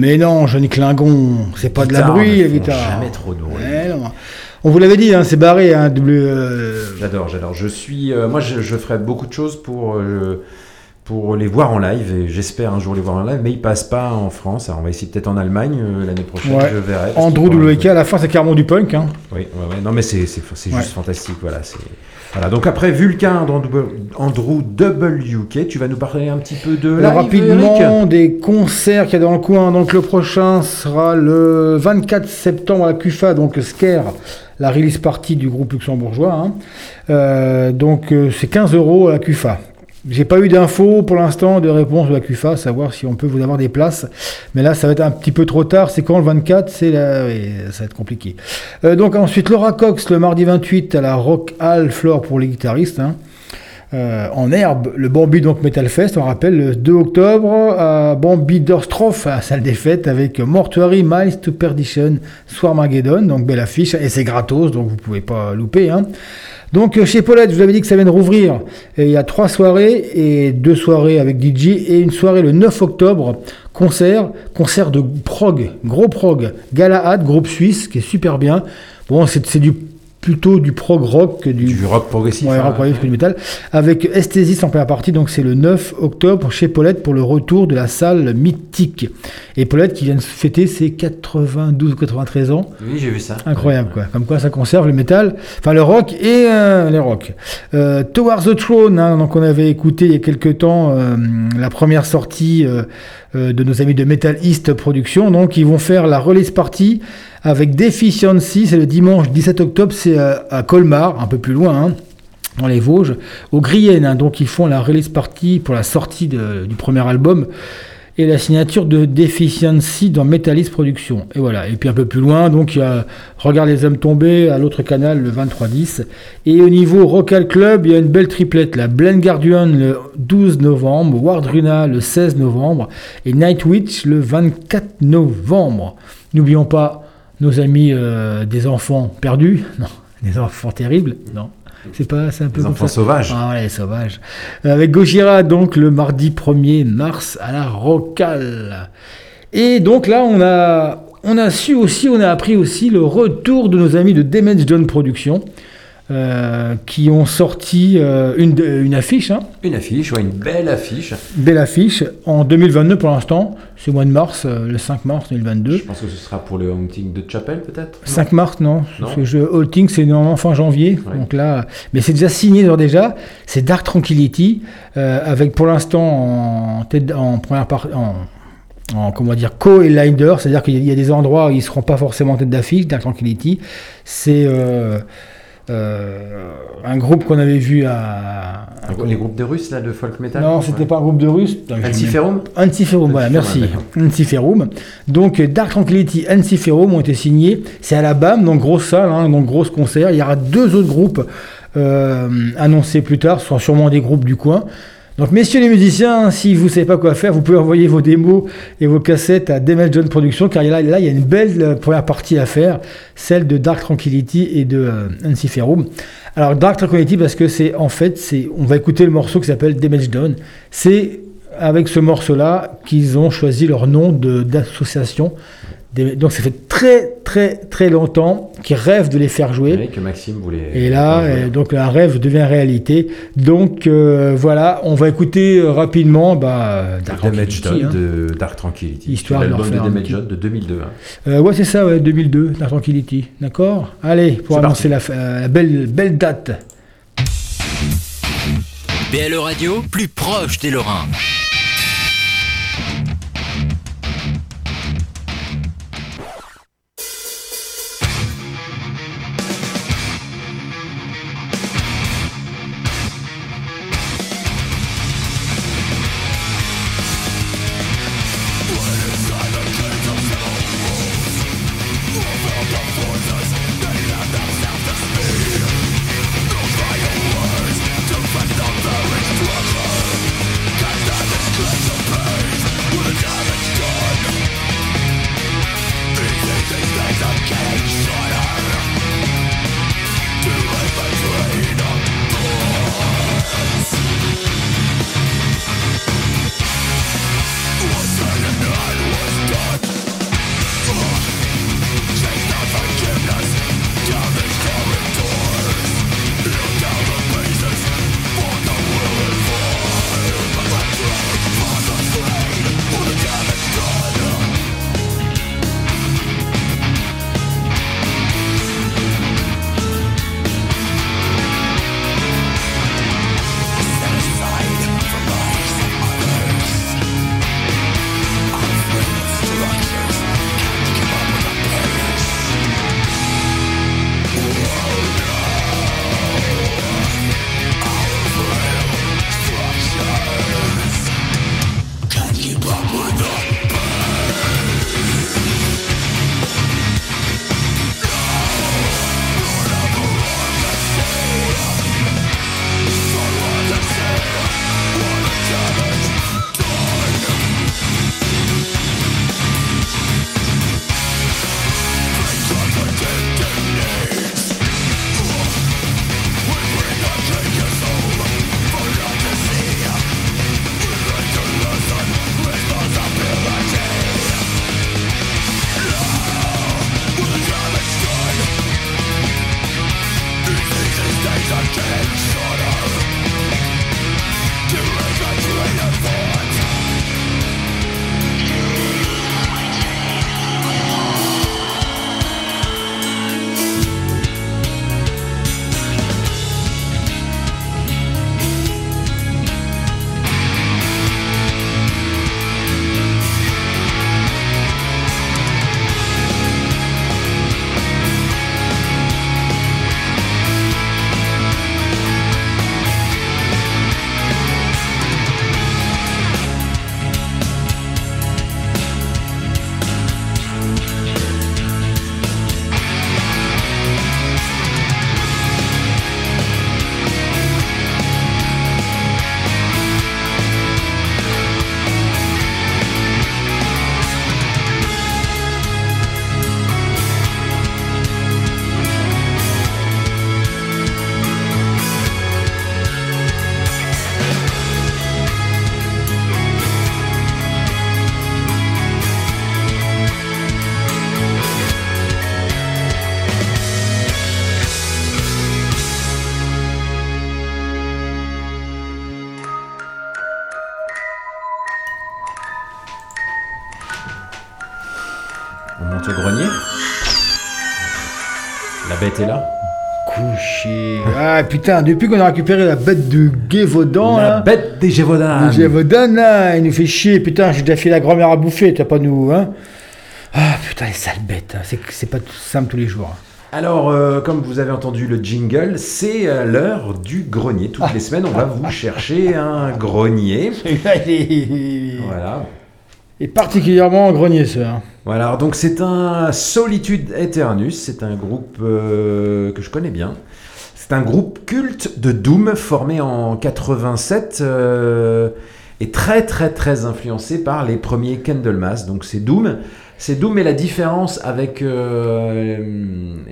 Mais non, Johnny Klingon, c'est pas de la bruit la guitare. jamais trop de bruit. Non. On vous l'avait dit, hein, c'est barré, hein, double. euh, J'adore, j'adore. Je suis, euh, moi, je, je ferai beaucoup de choses pour euh, pour les voir en live et j'espère un jour les voir en live, mais ils passent pas en France. Alors, on va essayer peut-être en Allemagne euh, l'année prochaine. ouais. Je verrai. Andrew WK, à la fin, c'est carrément du punk. Hein. Oui, ouais, ouais. non mais c'est juste fantastique, voilà. C'est voilà. Donc après Vulcain, Andrew, WK, tu vas nous parler un petit peu de Alors, rapidement, des concerts qu'il y a dans le coin. Donc, le prochain sera le 24 septembre à la CUFA, donc Scare, la release party du groupe luxembourgeois. hein. Euh, donc, euh, c'est 15 euros à la CUFA. J'ai pas eu d'infos pour l'instant de réponse de la CUFA, savoir si on peut vous avoir des places. Mais là, ça va être un petit peu trop tard. C'est quand le 24 C'est là, ça va être compliqué. Euh, donc ensuite, Laura Cox le mardi 28 à la Rock Hall Floor pour les guitaristes. hein. Euh, en herbe, le Bambi donc Metal Fest, on rappelle, le 2 octobre à Bambi Dorstroff, à salle des fêtes, avec Mortuary, Miles to Perdition, Swarmageddon, donc belle affiche, et c'est gratos, donc vous pouvez pas louper. Hein. Donc euh, chez Paulette, je vous avais dit que ça vient de rouvrir. Et il y a trois soirées et deux soirées avec DJ et une soirée le 9 octobre, concert, concert de prog, gros prog, Galahad, groupe suisse, qui est super bien. Bon, c'est du plutôt du prog rock que du, Du rock progressif. Ouais, hein. rock progressif que du métal. Avec Esthesis en première partie, donc c'est le 9 octobre chez Paulette pour le retour de la salle mythique. Et Paulette qui vient de fêter ses 92 ou 93 ans. Oui, j'ai vu ça. Incroyable, quoi. Comme quoi, ça conserve le métal, enfin le rock et euh, les rock. Euh, Towards the Throne, hein, donc on avait écouté il y a quelques temps euh, la première sortie euh, de nos amis de Metal East Productions. Donc, ils vont faire la release party avec Deficiency. C'est le dimanche 17 octobre, c'est euh, à Colmar, un peu plus loin. hein, dans les Vosges, au Grienne, donc ils font la release party pour la sortie du premier album et la signature de Deficiency dans Metalist Productions. Et voilà. Et puis un peu plus loin, donc il y a Regarde les hommes tombés à l'autre canal le 23-10. Et au niveau Rockal Club, il y a une belle triplette. La Blend Guardian le 12 novembre, Wardruna le 16 novembre et Nightwitch le 24 novembre. N'oublions pas nos amis euh, des enfants perdus. Non, des enfants terribles. Non. C'est pas, c'est un peu Les comme enfants ça. sauvages. Ah ouais, sauvages. Avec Gojira, donc, le mardi 1er mars à la Rocale. Et donc là, on a, on a su aussi, on a appris aussi le retour de nos amis de Damage Done Productions, euh, qui ont sorti euh, une, une affiche, hein, Une affiche, ouais, une belle affiche. belle affiche, en 2022 pour l'instant, c'est au mois de mars, euh, le 5 mars 2022. Je pense que ce sera pour le hunting de Chapel, peut-être 5 mars, non. Non? Parce que je, Halting, c'est normalement fin janvier. Ouais. Donc là, mais c'est déjà signé déjà. C'est Dark Tranquility, avec pour l'instant en, tête- en première partie. En, en, comment dire, co-liner, c'est-à-dire qu'il y, a- il y a des endroits où ils ne seront pas forcément en tête d'affiche, Dark Tranquility. C'est euh, un groupe qu'on avait vu à. Les groupes de Russes, là, de folk metal Non, c'était pas un groupe de Russes. Antiferum Antiferum, voilà, merci. Antiferum. Donc Dark Tranquility, Antiferum ont été signés. C'est à la BAM, donc grosse salle, hein, donc grosse concert. Il y aura deux autres groupes euh, annoncés plus tard, ce seront sûrement des groupes du coin. Donc messieurs les musiciens, si vous ne savez pas quoi faire, vous pouvez envoyer vos démos et vos cassettes à Demel John Productions, car là, il y a une belle euh, première partie à faire, celle de Dark Tranquility et de euh. Alors Dark Tranquility parce que c'est en fait, c'est, on va écouter le morceau qui s'appelle Damage Done. C'est avec ce morceau-là qu'ils ont choisi leur nom d'association. Des- Donc ça fait très très très longtemps qu'ils rêvent de les faire jouer. Oui, que Maxime voulait. Et là, euh, donc un rêve devient réalité. Donc euh, voilà, on va écouter euh, rapidement bah, Dark Damage Tranquility, hein. de Dark Tranquility. Histoire de L'album de faire un Damage petit- Done de 2002. hein. Euh, ouais, c'est ça, ouais, 2002, Dark Tranquility. D'accord? Allez, pour annoncer la, euh, la belle, belle date. BLE Radio, plus proche des Lorrains. Là. Couché. Ah putain, depuis qu'on a récupéré la bête de Gévaudan, La là. bête des Gévaudan. Le Gévaudan, là, il nous fait chier. Putain, j'ai déjà fait la grand-mère à bouffer, t'as pas nous, hein. Ah putain, les sales bêtes. hein. C'est c'est pas tout simple tous les jours. Alors, euh, comme vous avez entendu le jingle, c'est euh, l'heure du grenier. Toutes les semaines, on va vous chercher un grenier. Voilà. Et particulièrement en grenier, ça. hein. Voilà, donc c'est un Solitude Eternus, c'est un groupe euh, que je connais bien. C'est un groupe culte de Doom formé en 87 euh, et très très très influencé par les premiers Candlemas. Donc c'est Doom. C'est Doom et la différence avec euh,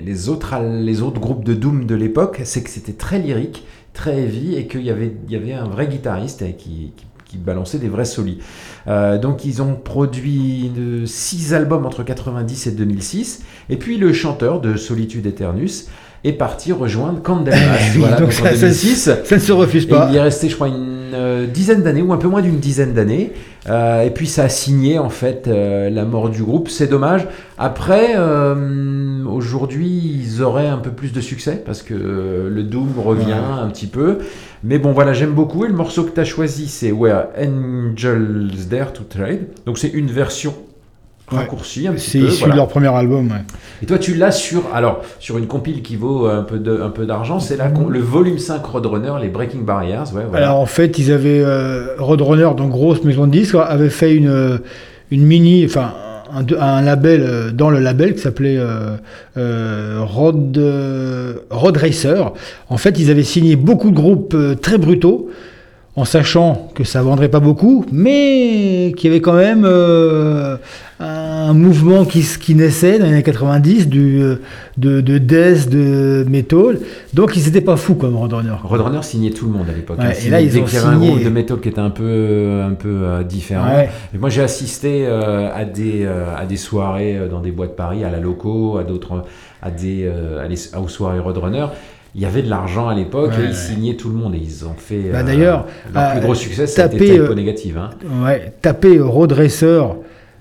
les, autres, les autres groupes de Doom de l'époque, c'est que c'était très lyrique, très heavy et qu'il y avait, il y avait un vrai guitariste qui, qui- qui balançait des vrais solis. Euh, donc ils ont produit 6 albums entre 90 et 2006. Et puis le chanteur de Solitude Eternus est parti rejoindre Candlemas. voilà, Donc donc ça- en ça- 2006. ça ne se refuse Et pas. il y est resté, je crois, une euh, dizaine d'années ou un peu moins d'une dizaine d'années. Euh, et puis ça a signé en fait euh, la mort du groupe. C'est dommage. Après, euh, aujourd'hui, ils auraient un peu plus de succès parce que le Doom revient Ouais. un petit peu. Mais bon, voilà, j'aime beaucoup. Et le morceau que tu as choisi, c'est Where Angels Dare to Trade. Donc c'est une version raccourcie un petit C'est peu. issu voilà. de leur premier album, ouais. Et toi, tu l'as sur, alors, sur une compile qui vaut un peu de- un peu d'argent, c'est con- le volume 5 Roadrunner, les Breaking Barriers. Ouais, voilà. Alors en fait, ils avaient euh, Roadrunner, donc grosse maison de disques, avait fait une, euh, une mini, enfin un, un label euh, dans le label qui s'appelait euh, euh, Road, euh, Road Racer. En fait, ils avaient signé beaucoup de groupes euh, très brutaux. En sachant que ça vendrait pas beaucoup, mais qu'il y avait quand même euh, un mouvement qui, qui naissait dans les années 90 du, euh, de, de death, de metal. Donc ils n'étaient pas fous comme Roadrunner. Roadrunner signait tout le monde à l'époque. Ouais, hein. et là, ils ont qu'il y avait un signé- groupe de métal qui était un peu, un peu euh, différent. Ouais. Et moi, j'ai assisté euh, à, des, euh, à des soirées dans des boîtes de Paris, à la Loco, à d'autres, à des, à les- aux soirées Roadrunner. Il y avait de l'argent à l'époque Ouais, et ils ouais. signaient tout le monde et ils ont fait. Bah, euh, d'ailleurs, leur euh, plus gros succès, c'était Typo euh, Négative. Hein. Ouais, tapez Road Racer.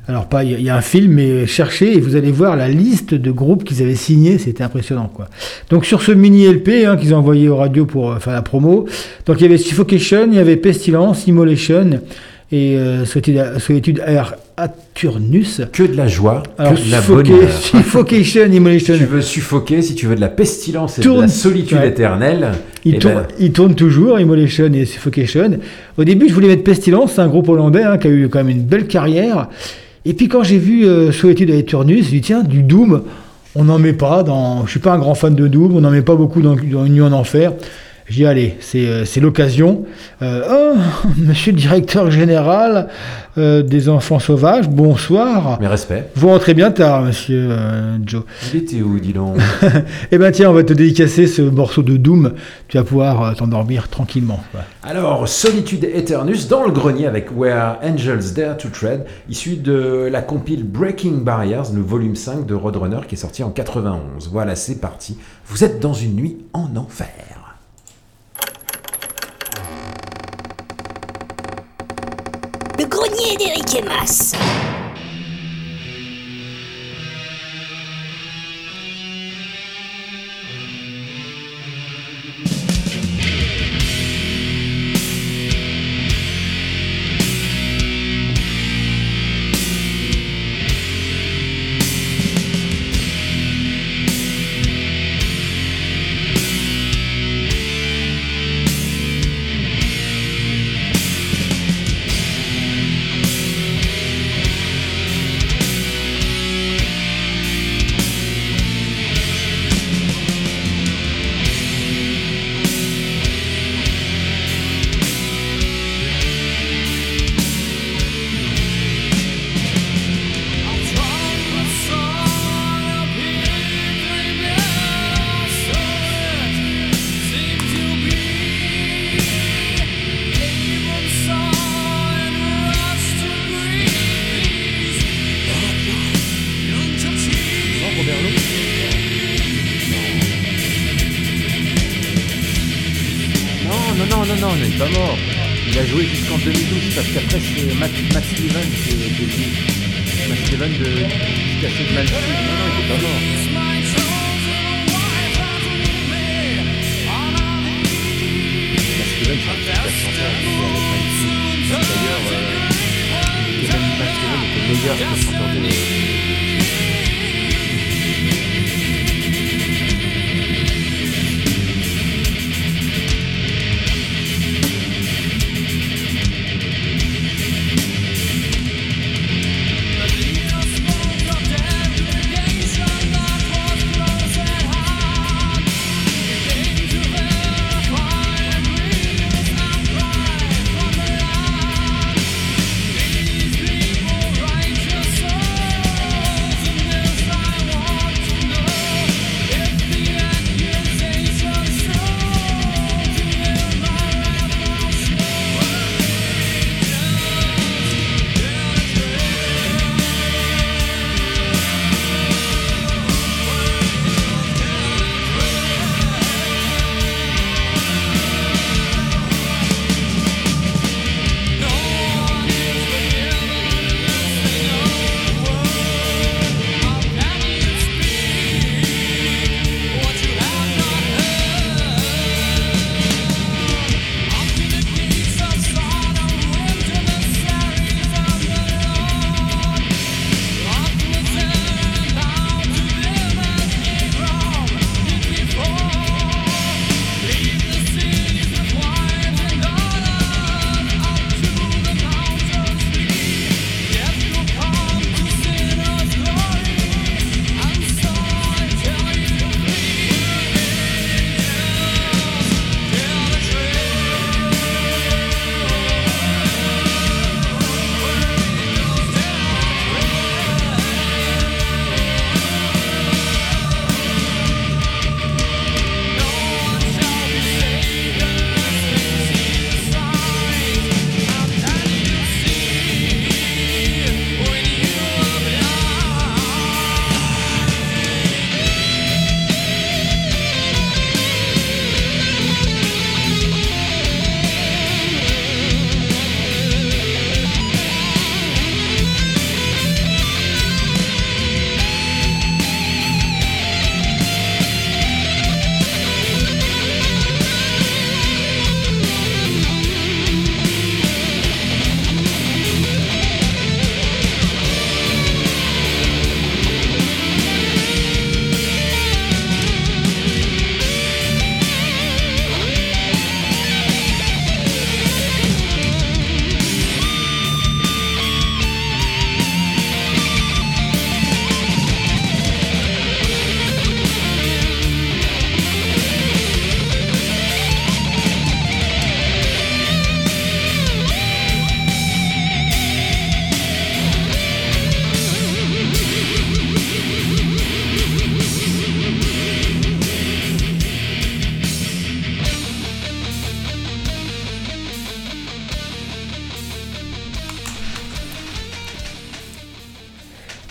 Alors pas, il y, a- il y a un film, mais cherchez et vous allez voir la liste de groupes qu'ils avaient signés, c'était impressionnant quoi. Donc sur ce mini LP hein, qu'ils ont envoyé aux radios pour euh, faire la promo, donc il y avait Suffocation, il y avait Pestilence, Immolation et euh, Solitude, Air Aturnus. Que de la joie, Alors, que de la bonne. Suffocation, Immolation. Si tu veux suffoquer, si tu veux de la pestilence et de Tourne- la solitude ouais. éternelle, Il, eh tourne, ben, il tourne toujours, Immolation et Suffocation. Au début, je voulais mettre Pestilence, c'est un groupe hollandais hein, qui a eu quand même une belle carrière. Et puis quand j'ai vu euh, Solitude et Turnus, j'ai dit tiens, du Doom, on n'en met pas. Dans... Je suis pas un grand fan de Doom, on n'en met pas beaucoup dans, dans Nuit en Enfer. J'ai dit allez, c'est euh, c'est l'occasion. Euh, oh, monsieur le directeur général euh, des enfants sauvages, bonsoir. Mes respects. Vous rentrez bien tard, monsieur euh, Joe. il était où, dis donc Eh ben tiens, on va te dédicacer ce morceau de Doom. Tu vas pouvoir t'endormir tranquillement. Alors, Solitude Eternus dans le grenier avec Where Angels Dare to Tread, issu de la compile Breaking Barriers, le volume 5 de Roadrunner qui est sorti en 91. Voilà, c'est parti. Vous êtes dans une nuit en enfer. Grenier d'Eric et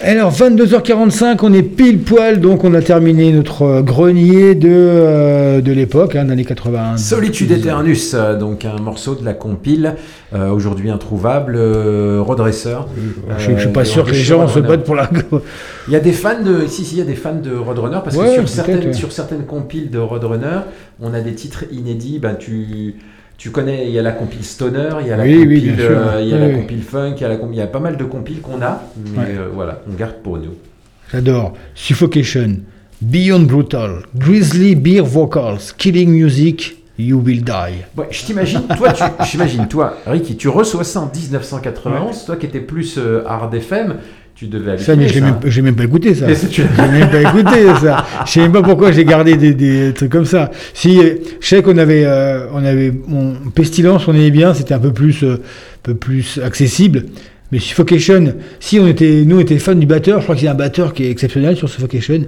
Alors 22h45, on est pile poil, donc on a terminé notre euh, grenier de, euh, de l'époque, hein, d'années 80. Solitude Eternus, euh, donc un morceau de la compile, euh, aujourd'hui introuvable, euh, redresseur. Je, je suis pas sûr que les gens se battent pour la. Il y a des fans de, si, si, il y a des fans de Roadrunner parce Ouais, que sur certaines, ouais. sur certaines compiles de Roadrunner, on a des titres inédits. Ben tu, tu connais, il y a la compile Stoner, il y a la Oui, compile, euh, il y a Oui, la compile Funk, il y a, la, com- il y a pas mal de compiles qu'on a, mais Ouais. euh, voilà, on garde pour nous. J'adore. Suffocation, Beyond Brutal, Grizzly Beer Vocals, Killing Music, You Will Die. Ouais, je t'imagine, toi, j'imagine, toi, Ricky, tu reçois ça en 1991, toi qui étais plus euh, hard FM, tu devais Ça, mais ça. même, j'ai même pas écouté ça. J'ai même pas écouté ça. Je sais même pas pourquoi j'ai gardé des, des trucs comme ça. Si, euh, je sais qu'on avait, euh, on avait, mon Pestilence, on aimait bien, c'était un peu plus, euh, un peu plus accessible. Mais Suffocation, si on était, nous on était fans du batteur, je crois qu'il y a un batteur qui est exceptionnel sur Suffocation.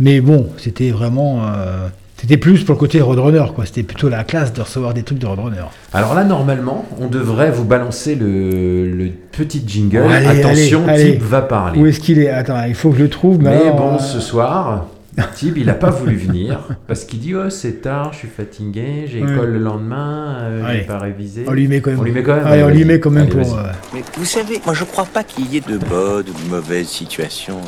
Mais bon, c'était vraiment, euh, c'était plus pour le côté Roadrunner, quoi. C'était plutôt la classe de recevoir des trucs de Roadrunner. Alors là, normalement, on devrait vous balancer le, le petit jingle. Allez, Attention, allez, allez. type va parler. Où est-ce qu'il est? Attends, il faut que je le trouve. Mais alors, bon, euh, ce soir, Tib, il n'a pas voulu venir parce qu'il dit oh, c'est tard, je suis fatigué, j'ai Ouais. école le lendemain, euh, j'ai pas révisé. On lui met quand même. On lui met quand même. Allez, on lui met quand même Allez, pour. euh, Mais vous savez, moi je crois pas qu'il y ait de bonnes ou de mauvaises situations.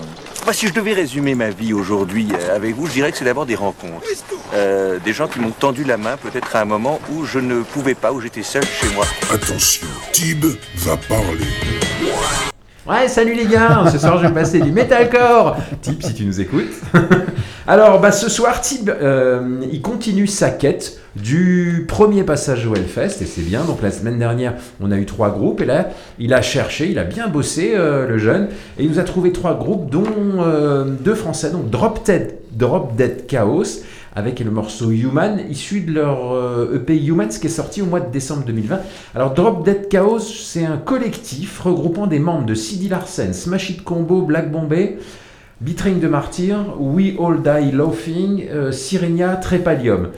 Moi, si je devais résumer ma vie aujourd'hui euh, avec vous, je dirais que c'est d'abord des rencontres. Euh, des gens qui m'ont tendu la main peut-être à un moment où je ne pouvais pas, où j'étais seul chez moi. Attention, Tib va parler. Ouais, salut les gars, ce soir je vais passer du metalcore. Tib, si tu nous écoutes. Alors, bah, ce soir, Tib, euh, il continue sa quête du premier passage au Hellfest, et c'est bien. Donc, la semaine dernière, on a eu trois groupes, et là, il a cherché, il a bien bossé, euh, le jeune, et il nous a trouvé trois groupes, dont euh, deux français, donc Drop Dead, Drop Dead Chaos, avec le morceau Human, issu de leur euh, EP Humans qui est sorti au mois de décembre 2020. Alors Drop Dead Chaos, c'est un collectif regroupant des membres de CD Larsen, Smash It Combo, Black Bombay, Beatring de Martyr, We All Die Laughing, euh, Sirenia, Trépalium.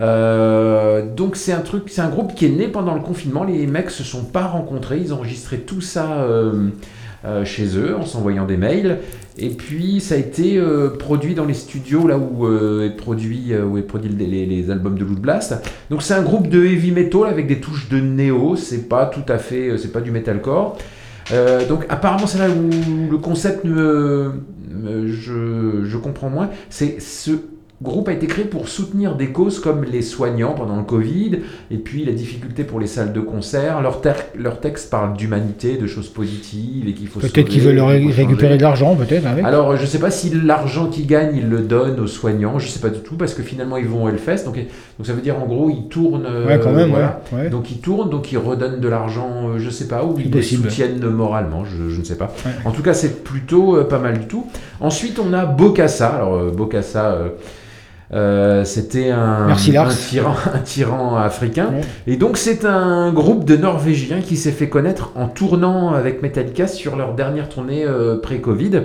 Euh, donc c'est un truc, c'est un groupe qui est né pendant le confinement. Les mecs se sont pas rencontrés, ils ont enregistré tout ça euh, chez eux en s'envoyant des mails. Et puis ça a été euh, produit dans les studios là où euh, est produit où est produit les, albums de Loot Blast. Donc c'est un groupe de heavy metal avec des touches de néo. C'est pas tout à fait, c'est pas du metalcore. Donc apparemment c'est là où le concept me- je, je comprends moins. C'est ce groupe a été créé pour soutenir des causes comme les soignants pendant le Covid et puis la difficulté pour les salles de concert. Leur, texte parle d'humanité, de choses positives et qu'il faut Peut-être qu'ils veulent récupérer de l'argent, peut-être. avec. Alors, je sais pas si l'argent qu'ils gagnent, ils le donnent aux soignants, je sais pas du tout, parce que finalement, ils vont au Hellfest. Donc, donc ça veut dire, en gros, ils tournent. euh, Ouais, quand même, voilà. ouais, ouais. Donc, ils tournent, donc ils redonnent de l'argent, euh, je sais pas, ou ils les soutiennent moralement, je, je ne sais pas. En tout cas, c'est plutôt euh, pas mal du tout. Ensuite, on a Bokassa. Alors, euh, Bokassa. euh, euh, c'était un, un tyran, un tyran africain. Et donc, c'est un groupe de Norvégiens qui s'est fait connaître en tournant avec Metallica sur leur dernière tournée euh, pré-Covid,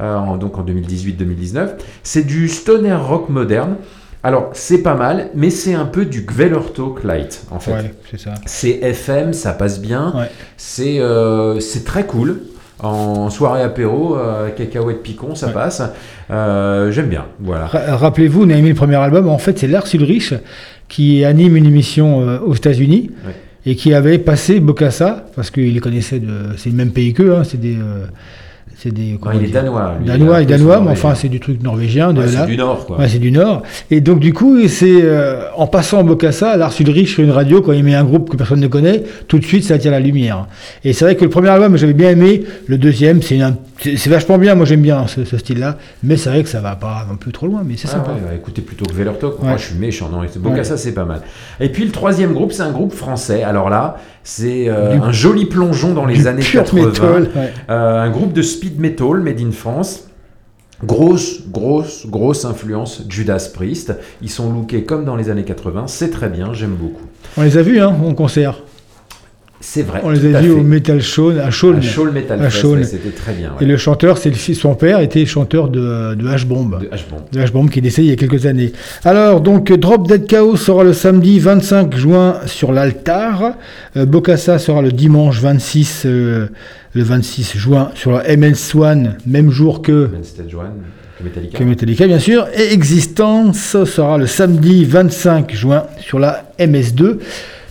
euh, donc en 2018-2019. C'est du stoner rock moderne. Alors, c'est pas mal, mais c'est un peu du Gvellertalk light, en fait. Ouais, c'est FM, ça passe bien. Ouais. C'est euh, c'est très cool. En soirée apéro, euh, cacahuètes picon, ça passe. Euh, J'aime bien, voilà. Ra- Rappelez-vous, on a aimé le premier album. En fait, c'est Lars Ulrich qui anime une émission euh, aux États-Unis Ouais. et qui avait passé Bokassa parce qu'il les connaissait. C'est le même pays qu'eux. Hein, c'est des. C'est des. comment il est danois, lui, il Danois peu son danois, mais enfin, c'est du truc norvégien. De Ouais, c'est du Nord, quoi. Ouais, c'est du Nord. Et donc, du coup, c'est euh, en passant Bokassa, Lars Ulrich sur une radio, quand il met un groupe que personne ne connaît, tout de suite, ça attire la lumière. Et c'est vrai que le premier album, j'avais bien aimé. Le deuxième, c'est un- c'est vachement bien. Moi, j'aime bien ce, ce style-là. Mais c'est vrai que ça va pas non plus trop loin. Mais c'est Ah sympa. ouais, bah, écoutez plutôt que Vellertalk. Ouais. Moi, je suis méchant. Non, c'est- Bokassa, Ouais. c'est pas mal. Et puis, le troisième groupe, c'est un groupe français. Alors là, c'est euh, un joli plongeon dans les années pur 80. metal, ouais. Euh, un groupe de speed metal made in France. Grosse, grosse, grosse influence Judas Priest. Ils sont lookés comme dans les années 80. C'est très bien, j'aime beaucoup. On les a vus hein, en concert. C'est vrai. On les a vus au Metal Show, à Chaulnes Metal À Fest, c'était très bien, ouais. Et le chanteur, c'est le fils, son père était chanteur de, de H-Bomb. De H-Bomb. De H-Bomb qui est décédé il y a quelques années. Alors, donc, Drop Dead Chaos sera le samedi 25 juin sur l'Altar. Euh, Bokassa sera le dimanche 26, euh, le 26 juin sur la MS1, même jour que Stage One, que Metallica. que Metallica, bien sûr. Et Existence sera le samedi 25 juin sur la MS2.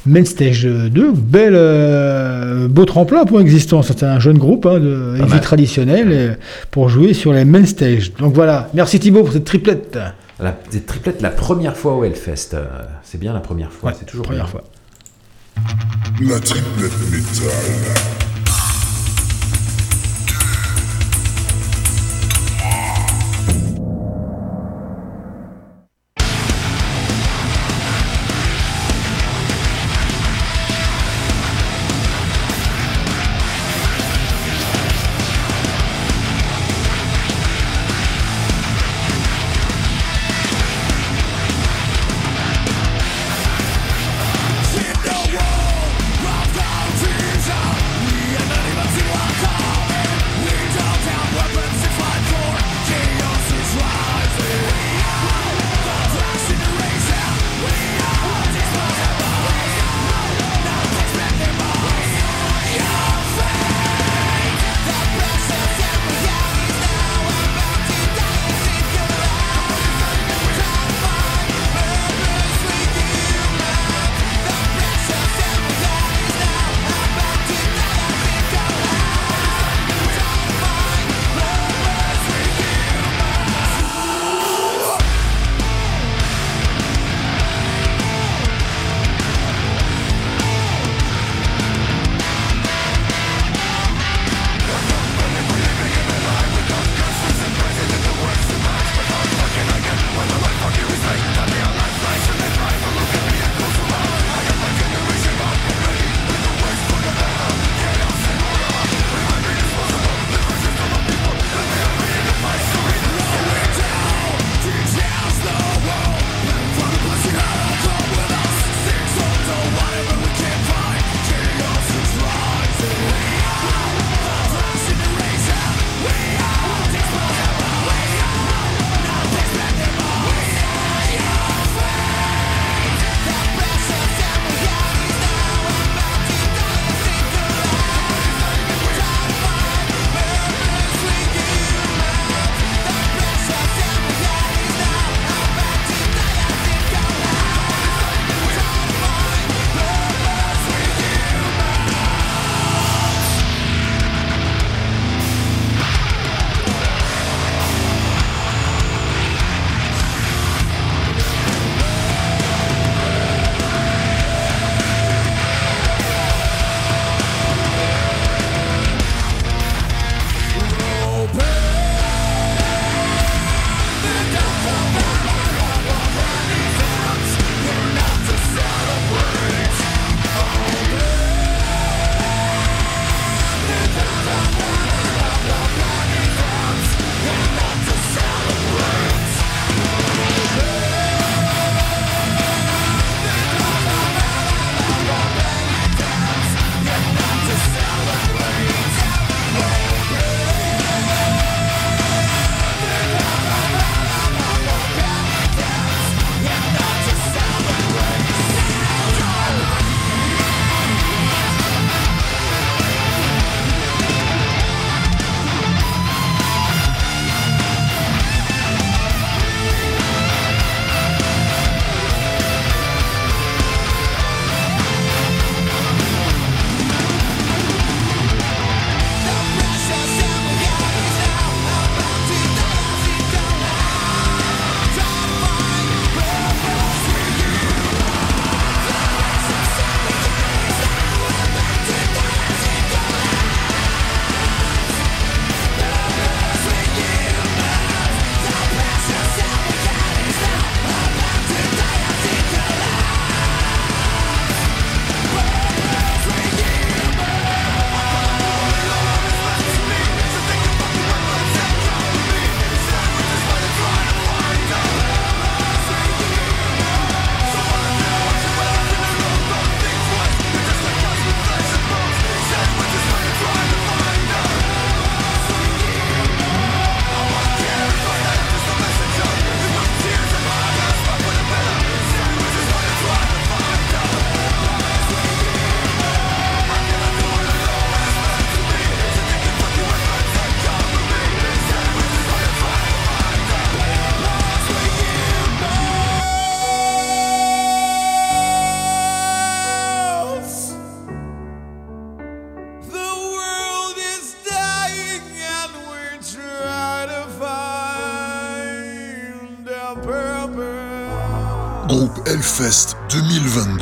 Main Stage 2, bel, euh, beau tremplin pour Existence. C'est un jeune groupe hein, de heavy traditionnel euh, pour jouer sur les Main Stage. Donc voilà, merci Thibaut pour cette triplette. La, des triplettes la première fois au Hellfest. euh, c'est bien la première fois. c'est toujours première bien. fois. La triplette métal. Hellfest 2022.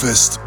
Groupe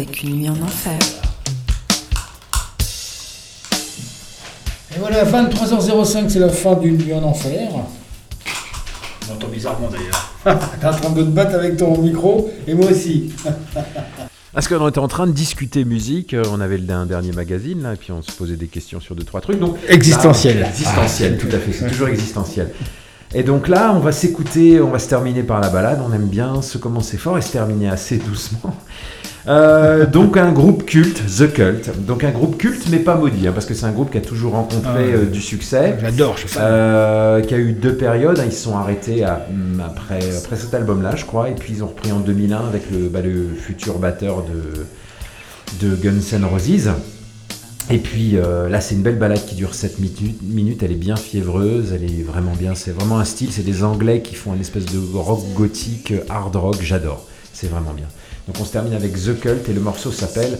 avec une nuit en enfer. Et voilà, 23h05, c'est la fin d'une nuit en enfer. On entend bizarrement d'ailleurs. T'es en train de te battre avec ton micro, et moi aussi. Parce qu'on était en train de discuter musique, euh, on avait le un dernier magazine là, et puis on se posait des questions sur deux trois trucs. Donc Existentiel. là, existentiel, tout à fait, c'est toujours existentiel. Et donc là, on va s'écouter, on va se terminer par la balade. On aime bien se commencer fort et se terminer assez doucement. Euh, donc un groupe culte, The Cult. Donc un groupe culte mais pas maudit, hein, parce que c'est un groupe qui a toujours rencontré Ah euh, du succès. J'adore, je sais pas. Euh, qui a eu deux périodes. hein. Ils se sont arrêtés à- hum, après, après cet album-là, je crois, et puis ils ont repris en 2001 avec le, bah, le futur batteur de, de Guns N' Roses. Et puis euh, là, c'est une belle balade qui dure 7 minutes. Elle est bien fiévreuse, elle est vraiment bien. C'est vraiment un style. C'est des Anglais qui font une espèce de rock gothique, hard rock. J'adore. C'est vraiment bien. Donc on se termine avec The Cult et le morceau s'appelle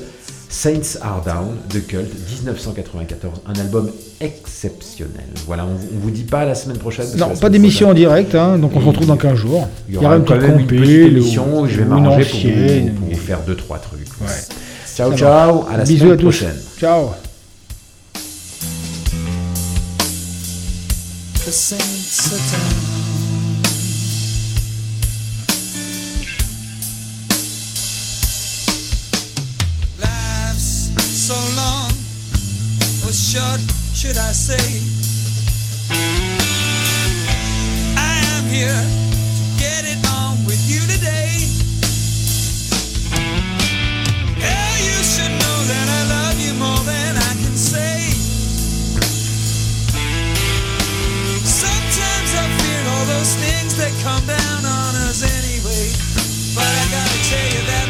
Saints Are Down, The Cult, 1994. Un album exceptionnel. Voilà, on, on vous dit pas la semaine prochaine. parce Non, pas d'émission en direct, hein, donc on se retrouve dans 15 jours. Il y aura une quand petite même une petite émission où je vais m'arranger pour, vous- pour vous faire deux trois trucs. Ciao Ça ciao, va. à la Bisous semaine à tous. prochaine. Ciao. The saints are down. Short, should I say? I am here to get it on with you today. Yeah, you should know that I love you more than I can say. Sometimes I fear all those things that come down on us anyway. But I gotta tell you that